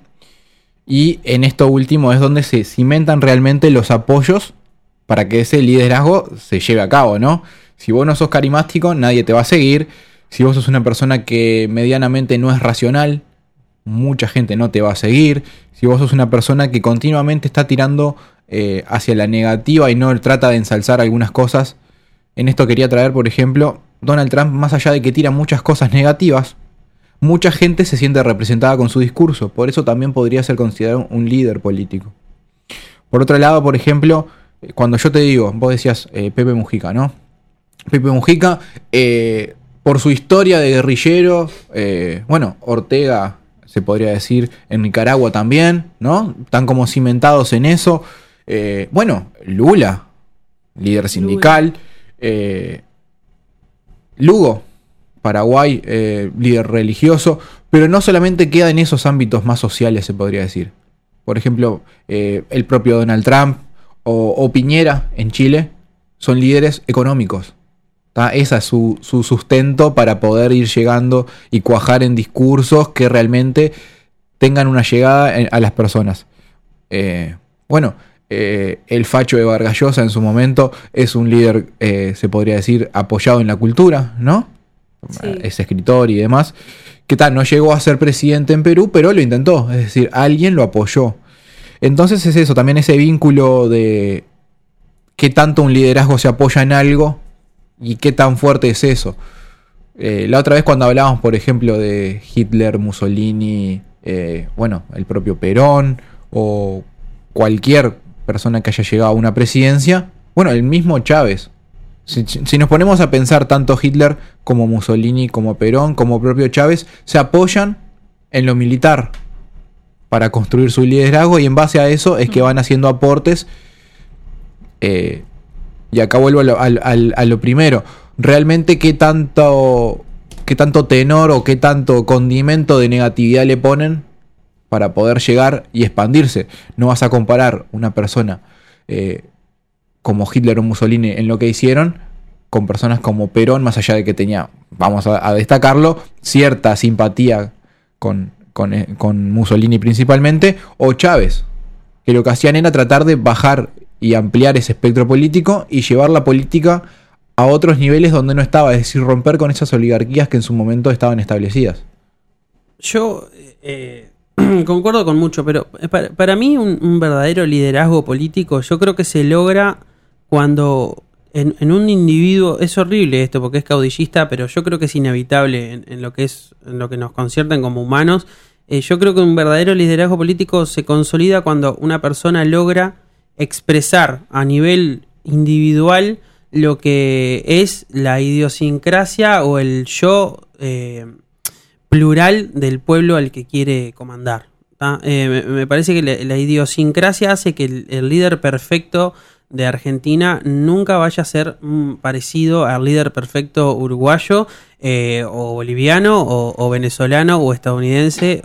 Y en esto último es donde se cimentan realmente los apoyos para que ese liderazgo se lleve a cabo, ¿no? Si vos no sos carismático, nadie te va a seguir. Si vos sos una persona que medianamente no es racional, mucha gente no te va a seguir. Si vos sos una persona que continuamente está tirando eh, hacia la negativa y no trata de ensalzar algunas cosas, en esto quería traer, por ejemplo, Donald Trump, más allá de que tira muchas cosas negativas, mucha gente se siente representada con su discurso. Por eso también podría ser considerado un líder político. Por otro lado, por ejemplo, eh, cuando yo te digo, vos decías eh, Pepe Mujica, ¿no? Pepe Mujica, por su historia de guerrillero, bueno, Ortega se podría decir en Nicaragua también, ¿no? Están como cimentados en eso. Eh, bueno, Lula, líder sindical. eh, Lugo, Paraguay, eh, líder religioso. Pero no solamente queda en esos ámbitos más sociales, se podría decir. Por ejemplo, el propio Donald Trump o, o Piñera en Chile son líderes económicos. ¿Tá? Ese es su, su sustento para poder ir llegando y cuajar en discursos que realmente tengan una llegada a las personas. Eh, bueno, eh, el facho de Vargallosa en su momento es un líder, eh, se podría decir, apoyado en la cultura, ¿no?
Sí.
Es escritor y demás. Que tal, no llegó a ser presidente en Perú, pero lo intentó. Es decir, alguien lo apoyó. Entonces es eso, también ese vínculo de qué tanto un liderazgo se apoya en algo y qué tan fuerte es eso. Eh, la otra vez cuando hablábamos, por ejemplo, de Hitler, Mussolini, eh, bueno, el propio Perón o cualquier persona que haya llegado a una presidencia, bueno, el mismo Chávez. Si, si nos ponemos a pensar tanto Hitler como Mussolini, como Perón, como propio Chávez, se apoyan en lo militar para construir su liderazgo y en base a eso es que van haciendo aportes. eh, y acá vuelvo a lo, al- a lo primero. Realmente qué tanto, qué tanto tenor o qué tanto condimento de negatividad le ponen para poder llegar y expandirse. No vas a comparar una persona eh, como Hitler o Mussolini en lo que hicieron con personas como Perón, más allá de que tenía, vamos a, a destacarlo, cierta simpatía con, con, eh, con Mussolini principalmente, o Chávez, que lo que hacían era tratar de bajar y ampliar ese espectro político y llevar la política a otros niveles donde no estaba, es decir, romper con esas oligarquías que en su momento estaban establecidas.
Yo eh, concuerdo con mucho, pero para, para mí un, verdadero liderazgo político yo creo que se logra cuando en, un individuo, es horrible esto porque es caudillista, pero yo creo que es inevitable en, lo que es, en lo que nos concierten como humanos. Eh, yo creo que un verdadero liderazgo político se consolida cuando una persona logra expresar a nivel individual lo que es la idiosincrasia o el yo eh, plural del pueblo al que quiere comandar. Eh, me, parece que la, idiosincrasia hace que el, líder perfecto de Argentina nunca vaya a ser mm, parecido al líder perfecto uruguayo eh, o boliviano o, o venezolano o estadounidense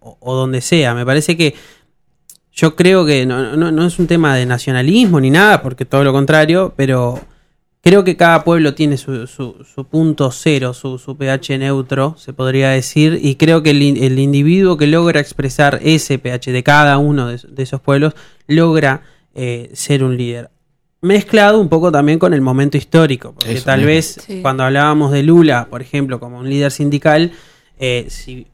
o, o donde sea. Me parece que yo creo que no, no, no es un tema de nacionalismo ni nada, porque todo lo contrario, pero creo que cada pueblo tiene su, su, su punto cero, su, su pH neutro, se podría decir, y creo que el, el individuo que logra expresar ese pH de cada uno de, de esos pueblos logra eh, ser un líder. Mezclado un poco también con el momento histórico, porque
Eso
tal
mismo.
vez
Sí.
cuando hablábamos de Lula, por ejemplo, como un líder sindical, eh, si,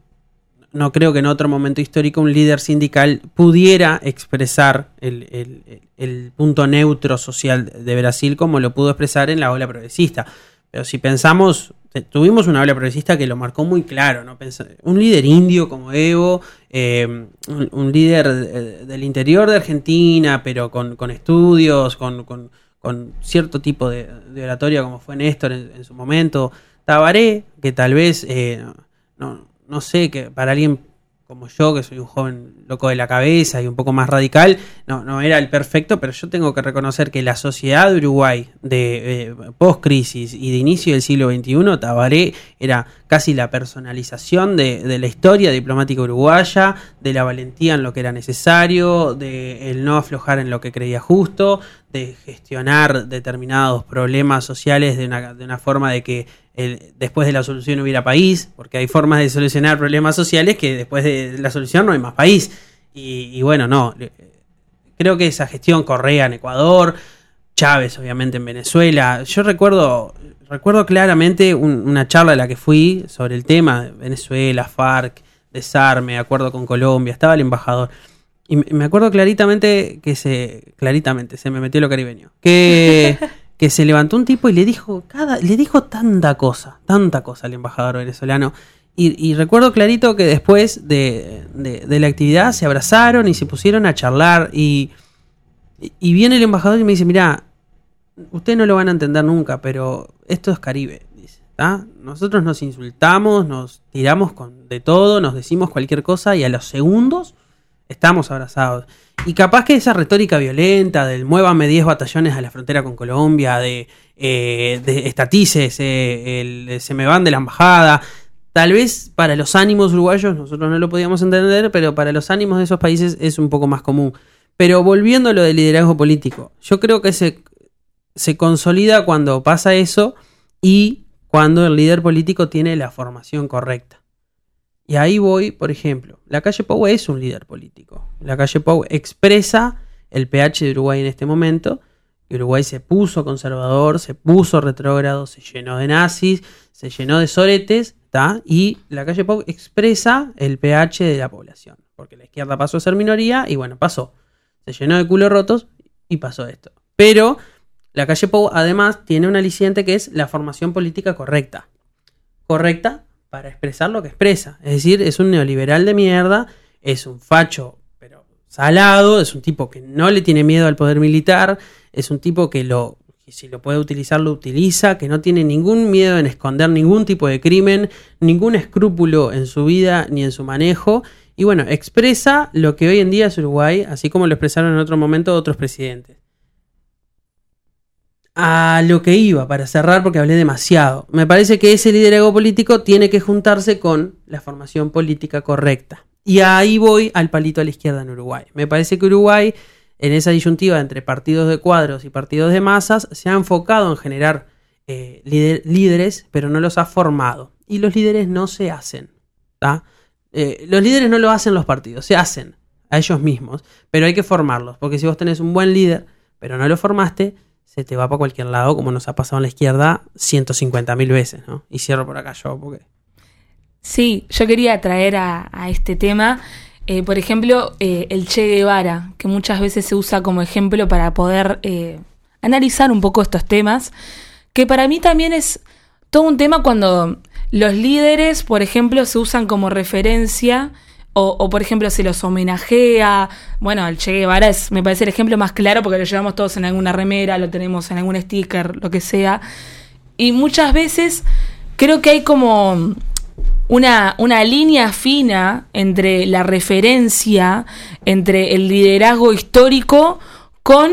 no creo que en otro momento histórico un líder sindical pudiera expresar el, punto neutro social de Brasil como lo pudo expresar en la ola progresista. Pero si pensamos, te- tuvimos una ola progresista que lo marcó muy claro, ¿no? Un líder indio como Evo, eh, un, líder eh, del interior de Argentina, pero con, estudios, con, cierto tipo de, de oratoria como fue Néstor en, en su momento, Tabaré, que tal vez, eh, no, no sé, que para alguien como yo, que soy un joven loco de la cabeza y un poco más radical, no, no era el perfecto, pero yo tengo que reconocer que la sociedad de Uruguay de eh, post-crisis y de inicio del siglo XXI, Tabaré era casi la personalización de, la historia diplomática uruguaya, de la valentía en lo que era necesario, de el no aflojar en lo que creía justo, de gestionar determinados problemas sociales de una, de una forma de que después de la solución hubiera país, porque hay formas de solucionar problemas sociales que después de la solución no hay más país. Y, y bueno, no, creo que esa gestión Correa en Ecuador, Chávez obviamente en Venezuela, yo recuerdo, recuerdo claramente un- una charla a la que fui sobre el tema de Venezuela, FARC, desarme, acuerdo con Colombia, estaba el embajador. Y me- me acuerdo claritamente que se. Claritamente, se me metió lo caribeño. Que, que se levantó un tipo y le dijo. Cada, le dijo tanta cosa. Tanta cosa al embajador venezolano. Y, y recuerdo clarito que después de, de- de la actividad se abrazaron y se pusieron a charlar. Y, y viene el embajador y me dice: Mirá, ustedes no lo van a entender nunca, pero esto es Caribe. Dice. Nosotros nos insultamos, nos tiramos con de todo, nos decimos cualquier cosa y a los segundos estamos abrazados. Y capaz que esa retórica violenta del muévame 10 batallones a la frontera con Colombia, de, eh, estatices, eh, el- se me van de la embajada, tal vez para los ánimos uruguayos nosotros no lo podíamos entender, pero para los ánimos de esos países es un poco más común. Pero volviendo a lo del liderazgo político, yo creo que se, se consolida cuando pasa eso y cuando el líder político tiene la formación correcta. Y ahí voy, por ejemplo, la calle Pou es un líder político. La calle Pou expresa el pH de Uruguay en este momento. Uruguay se puso conservador, se puso retrógrado, se llenó de nazis, se llenó de soretes. Y la calle Pou expresa el pH de la población. Porque la izquierda pasó a ser minoría y bueno, pasó. Se llenó de culos rotos y pasó esto. Pero la calle Pou además tiene un aliciente que es la formación política correcta. Correcta para expresar lo que expresa. Es decir, es un neoliberal de mierda, es un facho, pero salado, es un tipo que no le tiene miedo al poder militar, es un tipo que lo que si lo puede utilizar lo utiliza, que no tiene ningún miedo en esconder ningún tipo de crimen, ningún escrúpulo en su vida ni en su manejo. Y bueno, expresa lo que hoy en día es Uruguay, así como lo expresaron en otro momento otros presidentes a lo que iba para cerrar porque hablé demasiado. Me parece que ese liderazgo político tiene que juntarse con la formación política correcta. Y ahí voy al palito a la izquierda en Uruguay. Me parece que Uruguay, en esa disyuntiva entre partidos de cuadros y partidos de masas, se ha enfocado en generar eh, líder- líderes, pero no los ha formado. Y los líderes no se hacen. Eh, los líderes no lo hacen los partidos, se hacen a ellos mismos, pero hay que formarlos. Porque si vos tenés un buen líder, pero no lo formaste, se te va para cualquier lado, como nos ha pasado en la izquierda 150 mil veces, ¿no? Y cierro por acá yo, porque...
Sí, yo quería traer a, a este tema, eh, por ejemplo, eh, el Che Guevara, que muchas veces se usa como ejemplo para poder eh, analizar un poco estos temas, que para mí también es todo un tema cuando los líderes, por ejemplo, se usan como referencia o, o, por ejemplo se los homenajea. Bueno, el Che Guevara es, me parece el ejemplo más claro porque lo llevamos todos en alguna remera, lo tenemos en algún sticker, lo que sea. Y muchas veces creo que hay como una, una línea fina entre la referencia, entre el liderazgo histórico con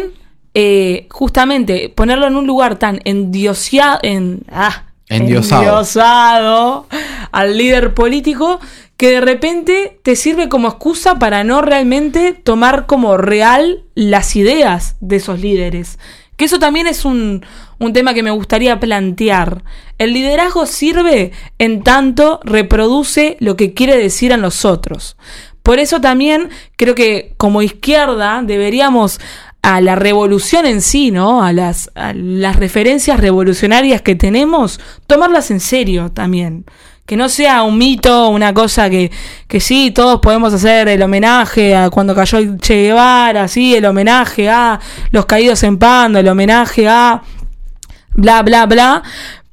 eh, justamente ponerlo en un lugar tan en, ah,
Endiosado.
endiosado al líder político que de repente te sirve como excusa para no realmente tomar como real las ideas de esos líderes. Que eso también es un, un tema que me gustaría plantear. El liderazgo sirve en tanto reproduce lo que quiere decir a los otros. Por eso también creo que como izquierda deberíamos a la revolución en sí, ¿no? A las, a las referencias revolucionarias que tenemos, tomarlas en serio también. Que no sea un mito, una cosa que, que sí, todos podemos hacer el homenaje a cuando cayó Che Guevara, sí, el homenaje a los caídos en Pando, el homenaje a bla, bla, bla,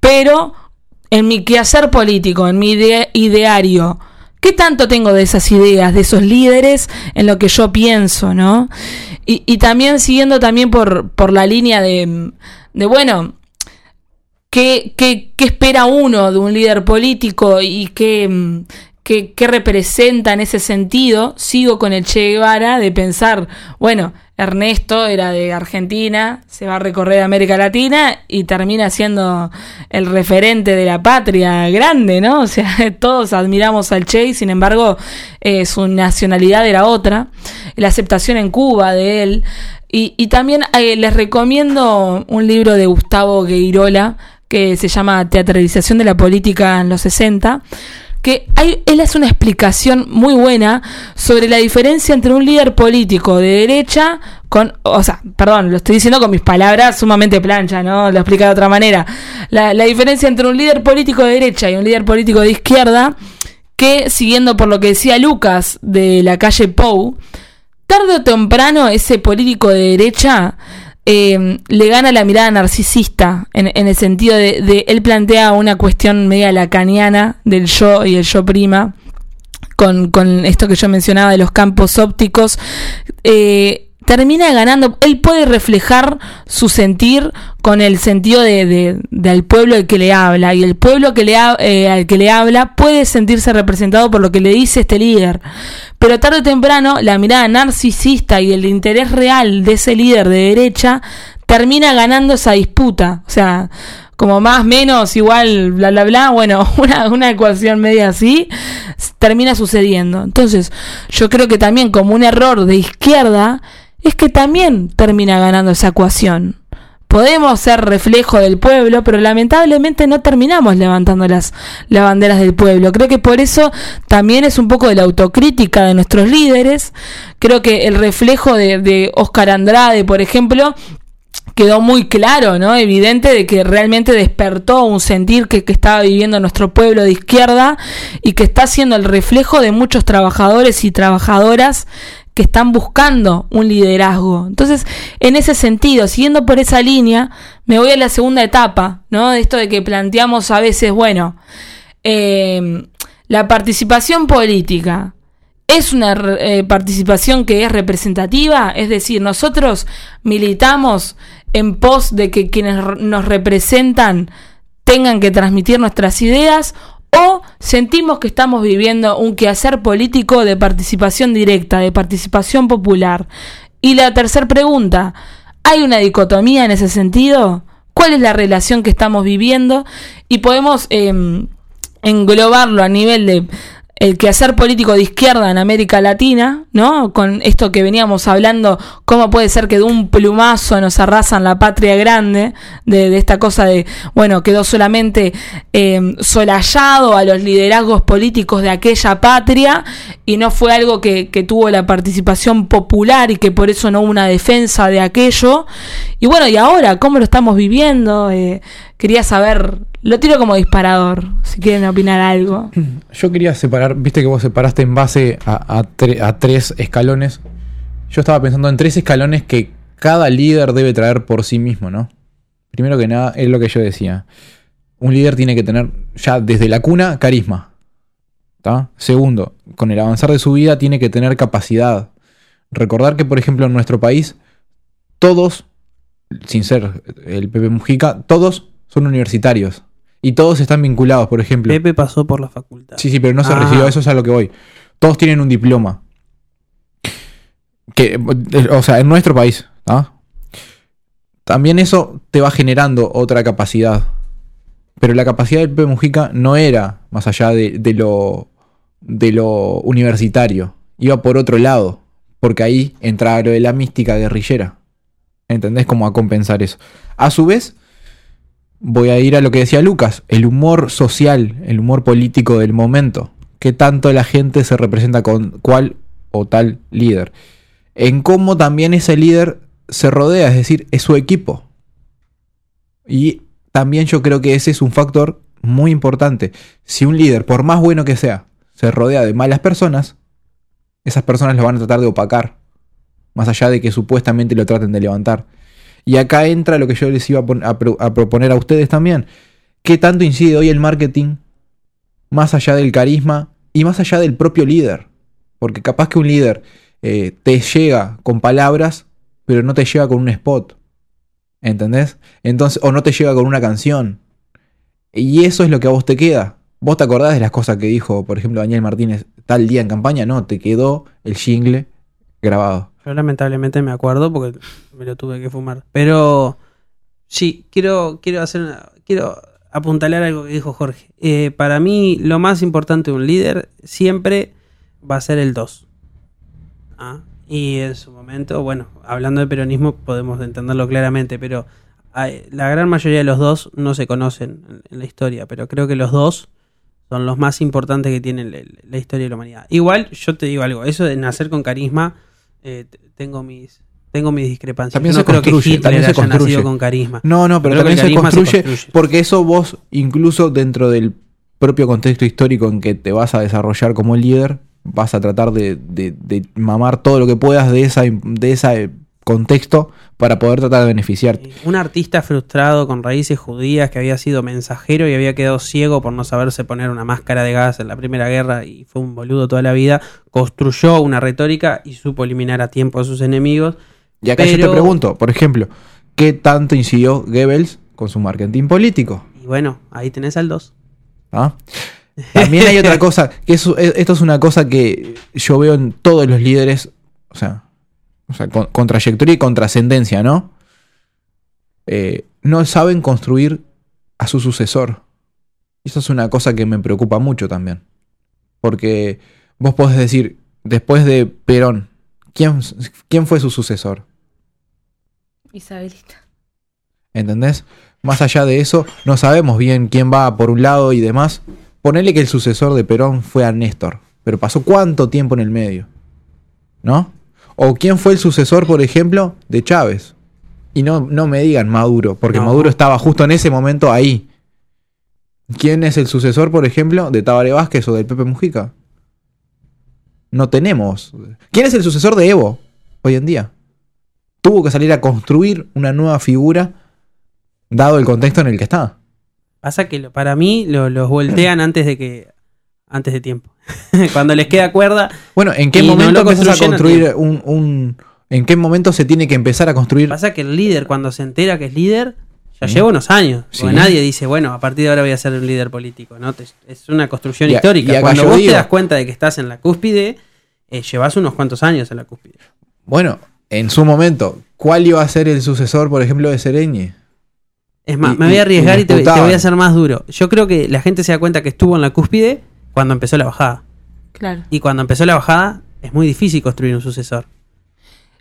pero en mi quehacer político, en mi ide ideario, ¿qué tanto tengo de esas ideas, de esos líderes en lo que yo pienso, ¿no? Y, y también siguiendo también por, por la línea de, de bueno, ¿qué, qué, qué espera uno de un líder político y qué, qué, qué representa en ese sentido? Sigo con el Che Guevara de pensar, bueno, Ernesto era de Argentina, se va a recorrer América Latina y termina siendo el referente de la patria grande, ¿no? O sea, todos admiramos al Che y sin embargo eh, su nacionalidad era otra. La aceptación en Cuba de él. Y, y también eh, les recomiendo un libro de Gustavo Gueirola que se llama Teatralización de la Política en los 60 que hay, él hace una explicación muy buena sobre la diferencia entre un líder político de derecha con, o sea, perdón, lo estoy diciendo con mis palabras sumamente plancha, ¿no? Lo explica de otra manera. La, la diferencia entre un líder político de derecha y un líder político de izquierda, que siguiendo por lo que decía Lucas de la calle Pou, tarde o temprano ese político de derecha eh, le gana la mirada narcisista en, el sentido de, de, él plantea una cuestión media lacaniana del yo y el yo prima con, con esto que yo mencionaba de los campos ópticos. Eh, termina ganando, él puede reflejar su sentir con el sentido de, de, del pueblo al que le habla y el pueblo que le ha, eh, al que le habla puede sentirse representado por lo que le dice este líder. Pero tarde o temprano la mirada narcisista y el interés real de ese líder de derecha termina ganando esa disputa. O sea, como más, menos, igual, bla, bla, bla. Bueno, una, una ecuación media así termina sucediendo. Entonces, yo creo que también como un error de izquierda es que también termina ganando esa ecuación. Podemos ser reflejo del pueblo, pero lamentablemente no terminamos levantando las, las banderas del pueblo. Creo que por eso también es un poco de la autocrítica de nuestros líderes. Creo que el reflejo de, Oscar Andrade, por ejemplo, quedó muy claro, ¿no? Evidente de que realmente despertó un sentir que, que, estaba viviendo nuestro pueblo de izquierda y que está siendo el reflejo de muchos trabajadores y trabajadoras que están buscando un liderazgo. Entonces, en ese sentido, siguiendo por esa línea, me voy a la segunda etapa, ¿no? De esto de que planteamos a veces, bueno, eh, la participación política es una eh, participación que es representativa, es decir, nosotros militamos en pos de que quienes nos representan tengan que transmitir nuestras ideas o sentimos que estamos viviendo un quehacer político de participación directa, de participación popular. Y la tercera pregunta, ¿hay una dicotomía en ese sentido? ¿Cuál es la relación que estamos viviendo? Y podemos eh, englobarlo a nivel de, el quehacer político de izquierda en América Latina, ¿no? Con esto que veníamos hablando, cómo puede ser que de un plumazo nos arrasan la patria grande, de, esta cosa de, bueno, quedó solamente eh, a los liderazgos políticos de aquella patria y no fue algo que, que, tuvo la participación popular y que por eso no hubo una defensa de aquello. Y bueno, y ahora, ¿cómo lo estamos viviendo? Eh, quería saber lo tiro como disparador, si quieren opinar algo.
Yo quería separar, viste que vos separaste en base a, a, tre a tres escalones. Yo estaba pensando en tres escalones que cada líder debe traer por sí mismo, ¿no? Primero que nada, es lo que yo decía. Un líder tiene que tener ya desde la cuna carisma. ¿tá? Segundo, con el avanzar de su vida tiene que tener capacidad. Recordar que, por ejemplo, en nuestro país, todos, sin ser el Pepe Mujica, todos son universitarios. Y todos están vinculados, por ejemplo.
Pepe pasó por la facultad.
Sí, sí, pero no se
Ah.
recibió, eso es a lo que voy. Todos tienen un diploma. Que, o sea, en nuestro país, ¿ah? También eso te va generando otra capacidad. Pero la capacidad del Pepe Mujica no era más allá de, de lo, de lo universitario. Iba por otro lado. Porque ahí entraba lo de la mística guerrillera. ¿Entendés? Como a compensar eso. A su vez, voy a ir a lo que decía Lucas, el humor social, el humor político del momento. ¿Qué tanto la gente se representa con cuál o tal líder? En cómo también ese líder se rodea, es decir, es su equipo. Y también yo creo que ese es un factor muy importante. Si un líder, por más bueno que sea, se rodea de malas personas, esas personas lo van a tratar de opacar. Más allá de que supuestamente lo traten de levantar. Y acá entra lo que yo les iba a, a proponer a ustedes también. ¿Qué tanto incide hoy el marketing más allá del carisma y más allá del propio líder? Porque capaz que un líder eh, te llega con palabras, pero no te llega con un spot. ¿Entendés? Entonces, o no te llega con una canción. Y eso es lo que a vos te queda. ¿Vos te acordás de las cosas que dijo, por ejemplo, Daniel Martínez tal día en campaña? No, te quedó el jingle grabado.
Yo lamentablemente me acuerdo porque me lo tuve que fumar. Pero sí, quiero, quiero hacer quiero apuntalar algo que dijo Jorge. Eh, para mí, lo más importante de un líder siempre va a ser el 2. Ah, Y en su momento, bueno, hablando de peronismo podemos entenderlo claramente, pero hay- la gran mayoría de los dos no se conocen en, la historia, pero creo que los dos son los más importantes que tiene la historia de la humanidad. Igual, yo te digo algo, eso de nacer con carisma, eh, tengo mis tengo mis discrepancias.
También
Yo no
se
creo que
construye,
Hitler
también se construye.
nacido con carisma.
No, no, pero
Creo que
también se construye,
construye.
porque eso vos, incluso dentro del propio contexto histórico en que te vas a desarrollar como líder, vas a tratar de, de- de mamar todo lo que puedas de, esa, de ese contexto para poder tratar de beneficiarte.
Eh, Un artista frustrado con raíces judías que había sido mensajero y había quedado ciego por no saberse poner una máscara de gas en la Primera Guerra y fue un boludo toda la vida, construyó una retórica y supo eliminar a tiempo a sus enemigos.
Y acá yo te pregunto, por ejemplo, ¿qué tanto incidió Goebbels con su marketing político?
Y bueno, ahí tenés al 2.
¿Ah? También hay otra cosa, que e- esto es una cosa que yo veo en todos los líderes, o sea, o sea con, con trayectoria y con trascendencia, ¿no? Eh, no saben construir a su sucesor. Y eso es una cosa que me preocupa mucho también. Porque vos podés decir, después de Perón, ¿quién, quién fue su sucesor?
Isabelita.
¿Entendés? Más allá de eso, no sabemos bien quién va por un lado y demás. Ponele que el sucesor de Perón fue a Néstor. Pero pasó cuánto tiempo en el medio. ¿No? O quién fue el sucesor, por ejemplo, de Chávez. Y no, no me digan Maduro, porque
No.
Maduro estaba justo en ese momento ahí. ¿Quién es el sucesor, por ejemplo, de Tabaré Vázquez o del Pepe Mujica? No tenemos. ¿Quién es el sucesor de Evo hoy en día? Tuvo que salir a construir una nueva figura dado el contexto en el que está.
Pasa que lo- para mí lo- los voltean antes de que antes de tiempo. Cuando les queda cuerda,
Bueno, ¿en qué
Y no
momento empiezas a construir un, un- ¿En qué momento se tiene que empezar a construir?
pasa que el líder cuando se entera que es líder ya
Sí.
lleva unos años.
Sí.
Porque nadie dice, bueno, a partir de ahora voy a ser un líder político. ¿no? Te- es una construcción
Y y
histórica.
acá
Cuando vos
digo-
te das cuenta de que estás en la cúspide, eh, llevas unos cuantos años en la cúspide.
Bueno, en su momento, ¿cuál iba a ser el sucesor, por ejemplo, de Sereñi?
Es más,
Y-
me voy
y-
a arriesgar
y
y, te, voy a hacer más duro. Yo creo que la gente se da cuenta que estuvo en la cúspide cuando empezó la bajada.
Claro.
Y cuando empezó la bajada, es muy difícil construir un sucesor.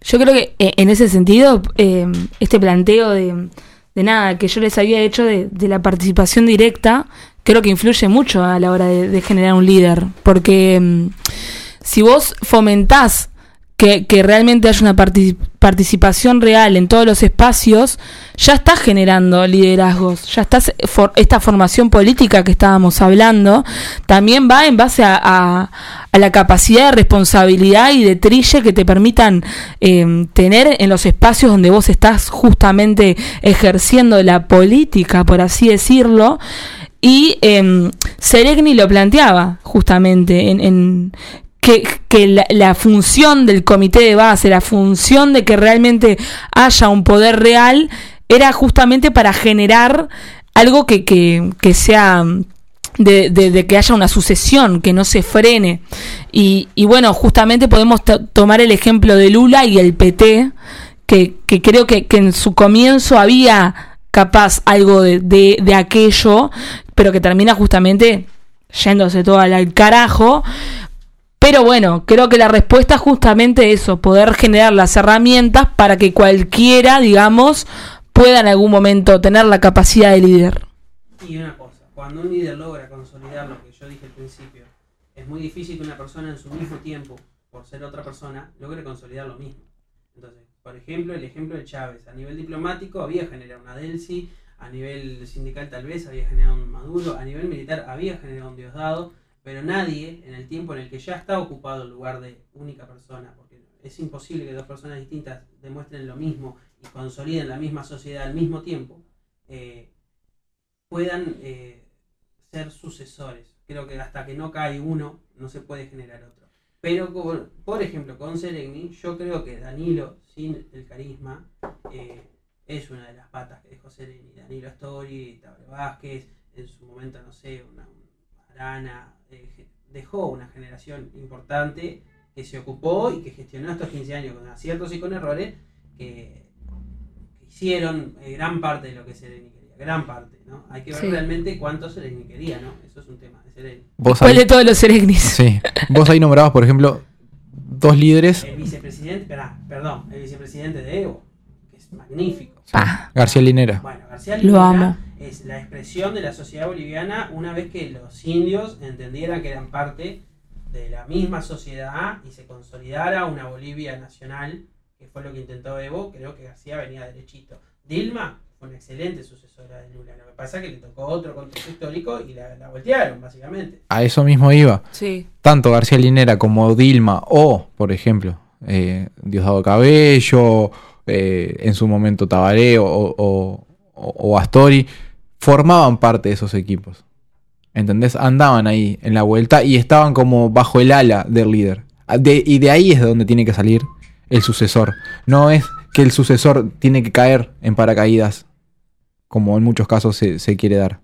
Yo creo que eh, en ese sentido, eh, este planteo de, de nada que yo les había hecho de, de la participación directa, creo que influye mucho a la hora de, de generar un líder. Porque mm, si vos fomentás que, realmente haya una parti- participación real en todos los espacios, ya estás generando liderazgos, ya estás, for- esta formación política que estábamos hablando, también va en base a, la capacidad de responsabilidad y de trille que te permitan eh, tener en los espacios donde vos estás justamente ejerciendo la política, por así decirlo. Y eh, Seregni lo planteaba justamente en, en que, la, función del comité de base, la función de que realmente haya un poder real, era justamente para generar algo que, que, que sea de, de- de que haya una sucesión, que no se frene. Y, y bueno, justamente podemos to- tomar el ejemplo de Lula y el PT, que, que creo que, que en su comienzo había capaz algo de, de, de aquello, pero que termina justamente yéndose todo al carajo. Pero bueno, creo que la respuesta es justamente eso, poder generar las herramientas para que cualquiera, digamos, pueda en algún momento tener la capacidad de líder.
Y una cosa, cuando un líder logra consolidar lo que yo dije al principio, es muy difícil que una persona en su mismo tiempo, por ser otra persona, logre consolidar lo mismo. Entonces, por ejemplo, el ejemplo de Chávez, a nivel diplomático había generado una Delsi, a nivel sindical tal vez había generado un Maduro, a nivel militar había generado un Diosdado, pero nadie en el tiempo en el que ya está ocupado el lugar de única persona, porque es imposible que dos personas distintas demuestren lo mismo y consoliden la misma sociedad al mismo tiempo, eh, puedan eh, ser sucesores. Creo que hasta que no cae uno, no se puede generar otro. Pero, por ejemplo, con Seregni, yo creo que Danilo, sin el carisma, eh, es una de las patas que dejó Seregni. Danilo Astori, Tabre Vázquez, en su momento, no sé, una, una Arana, eh, dejó una generación importante que se ocupó y que gestionó estos 15 años con aciertos y con errores que, que hicieron eh, gran parte de lo que Seregni quería. Gran parte, ¿no? Hay que ver
Sí.
realmente cuánto Seregni quería, ¿no? Eso es un tema de Seregni.
Vos
¿Cuál de todos los Seregnis?
sí. Vos ahí nombrabas, por ejemplo, dos líderes.
El vicepresidente, perdón, el vicepresidente de Evo, que es magnífico.
Pa.
García Linera.
Bueno, García
Lo
Linera
amo.
Es la expresión de la sociedad boliviana una vez que los indios entendieran que eran parte de la misma sociedad y se consolidara una Bolivia nacional, que fue lo que intentó Evo, creo que García venía derechito. Dilma fue una excelente sucesora de Lula, lo que pasa es que le tocó otro contexto histórico y la, la voltearon, básicamente.
A eso mismo iba.
Sí.
Tanto García Linera como Dilma o, por ejemplo, eh, Diosdado Cabello, eh, en su momento Tabaré o, o- o- o Astori, formaban parte de esos equipos. ¿Entendés? Andaban ahí en la vuelta y estaban como bajo el ala del líder. Ah, De- y de ahí es de donde tiene que salir el sucesor. No es que el sucesor tiene que caer en paracaídas, como en muchos casos se, se quiere dar.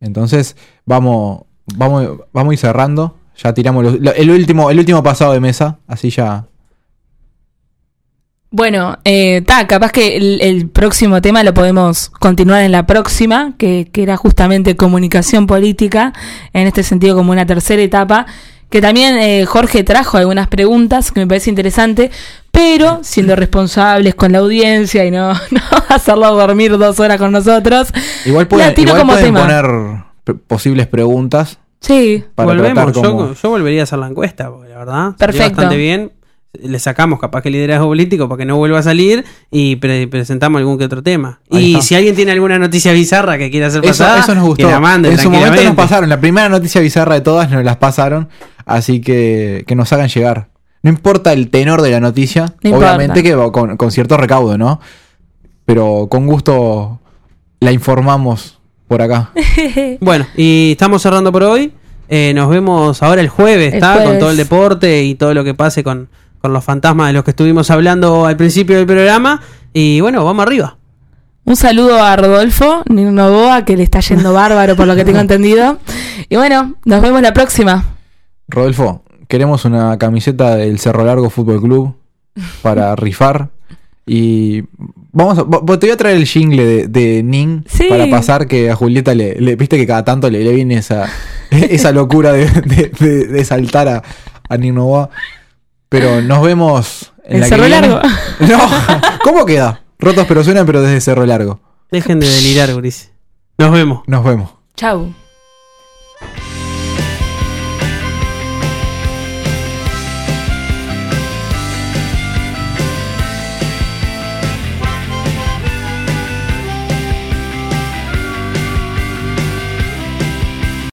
Entonces, vamos, vamos, vamos a ir cerrando. Ya tiramos los- lo- el, último, el último pasado de mesa, así ya.
Bueno, eh, ta, capaz que el, el próximo tema lo podemos continuar en la próxima, que, que era justamente comunicación política, en este sentido como una tercera etapa, que también eh, Jorge trajo algunas preguntas que me parece interesante, pero siendo responsables con la audiencia y no, no hacerlo dormir dos horas con nosotros.
Igual pueden,
La tiro
igual
como
pueden
tema.
poner posibles preguntas
Sí,
para
Volvemos, yo, volvería a hacer la encuesta, la verdad,
Perfecto.
bastante bien. Le sacamos capaz que el liderazgo político para que no vuelva a salir y pre- presentamos algún que otro tema.
Ahí
y
está.
si alguien tiene alguna noticia bizarra que quiera hacer
Eso,
pasada,
eso nos gustó.
que la mande
en su momento nos pasaron. La primera noticia bizarra de todas nos las pasaron. Así que que nos hagan llegar. No importa el tenor de la noticia.
No
obviamente
importa.
que va con, con cierto recaudo, ¿no? Pero con gusto la informamos por acá.
Bueno, y estamos cerrando por hoy. Eh, nos vemos ahora el jueves, ¿está? Con todo el deporte y todo lo que pase con, con los fantasmas de los que estuvimos hablando al principio del programa. Y bueno, vamos arriba.
Un saludo a Rodolfo Novoa, que le está yendo bárbaro por lo que tengo entendido. Y bueno, nos vemos la próxima.
Rodolfo, queremos una camiseta del Cerro Largo Fútbol Club para rifar. Y vamos a, te voy a traer el jingle de, de Nin
Sí.
para pasar que a Julieta le, le- viste que cada tanto le, le viene esa, esa locura de, de- de- de saltar a, a Nin Novoa. Pero nos vemos en
¿En
la
Cerro
que viene.
Largo?
No, ¿cómo queda? Rotos pero suenan, pero desde Cerro Largo.
Dejen de delirar, Gris. Nos vemos.
Nos vemos.
Chau.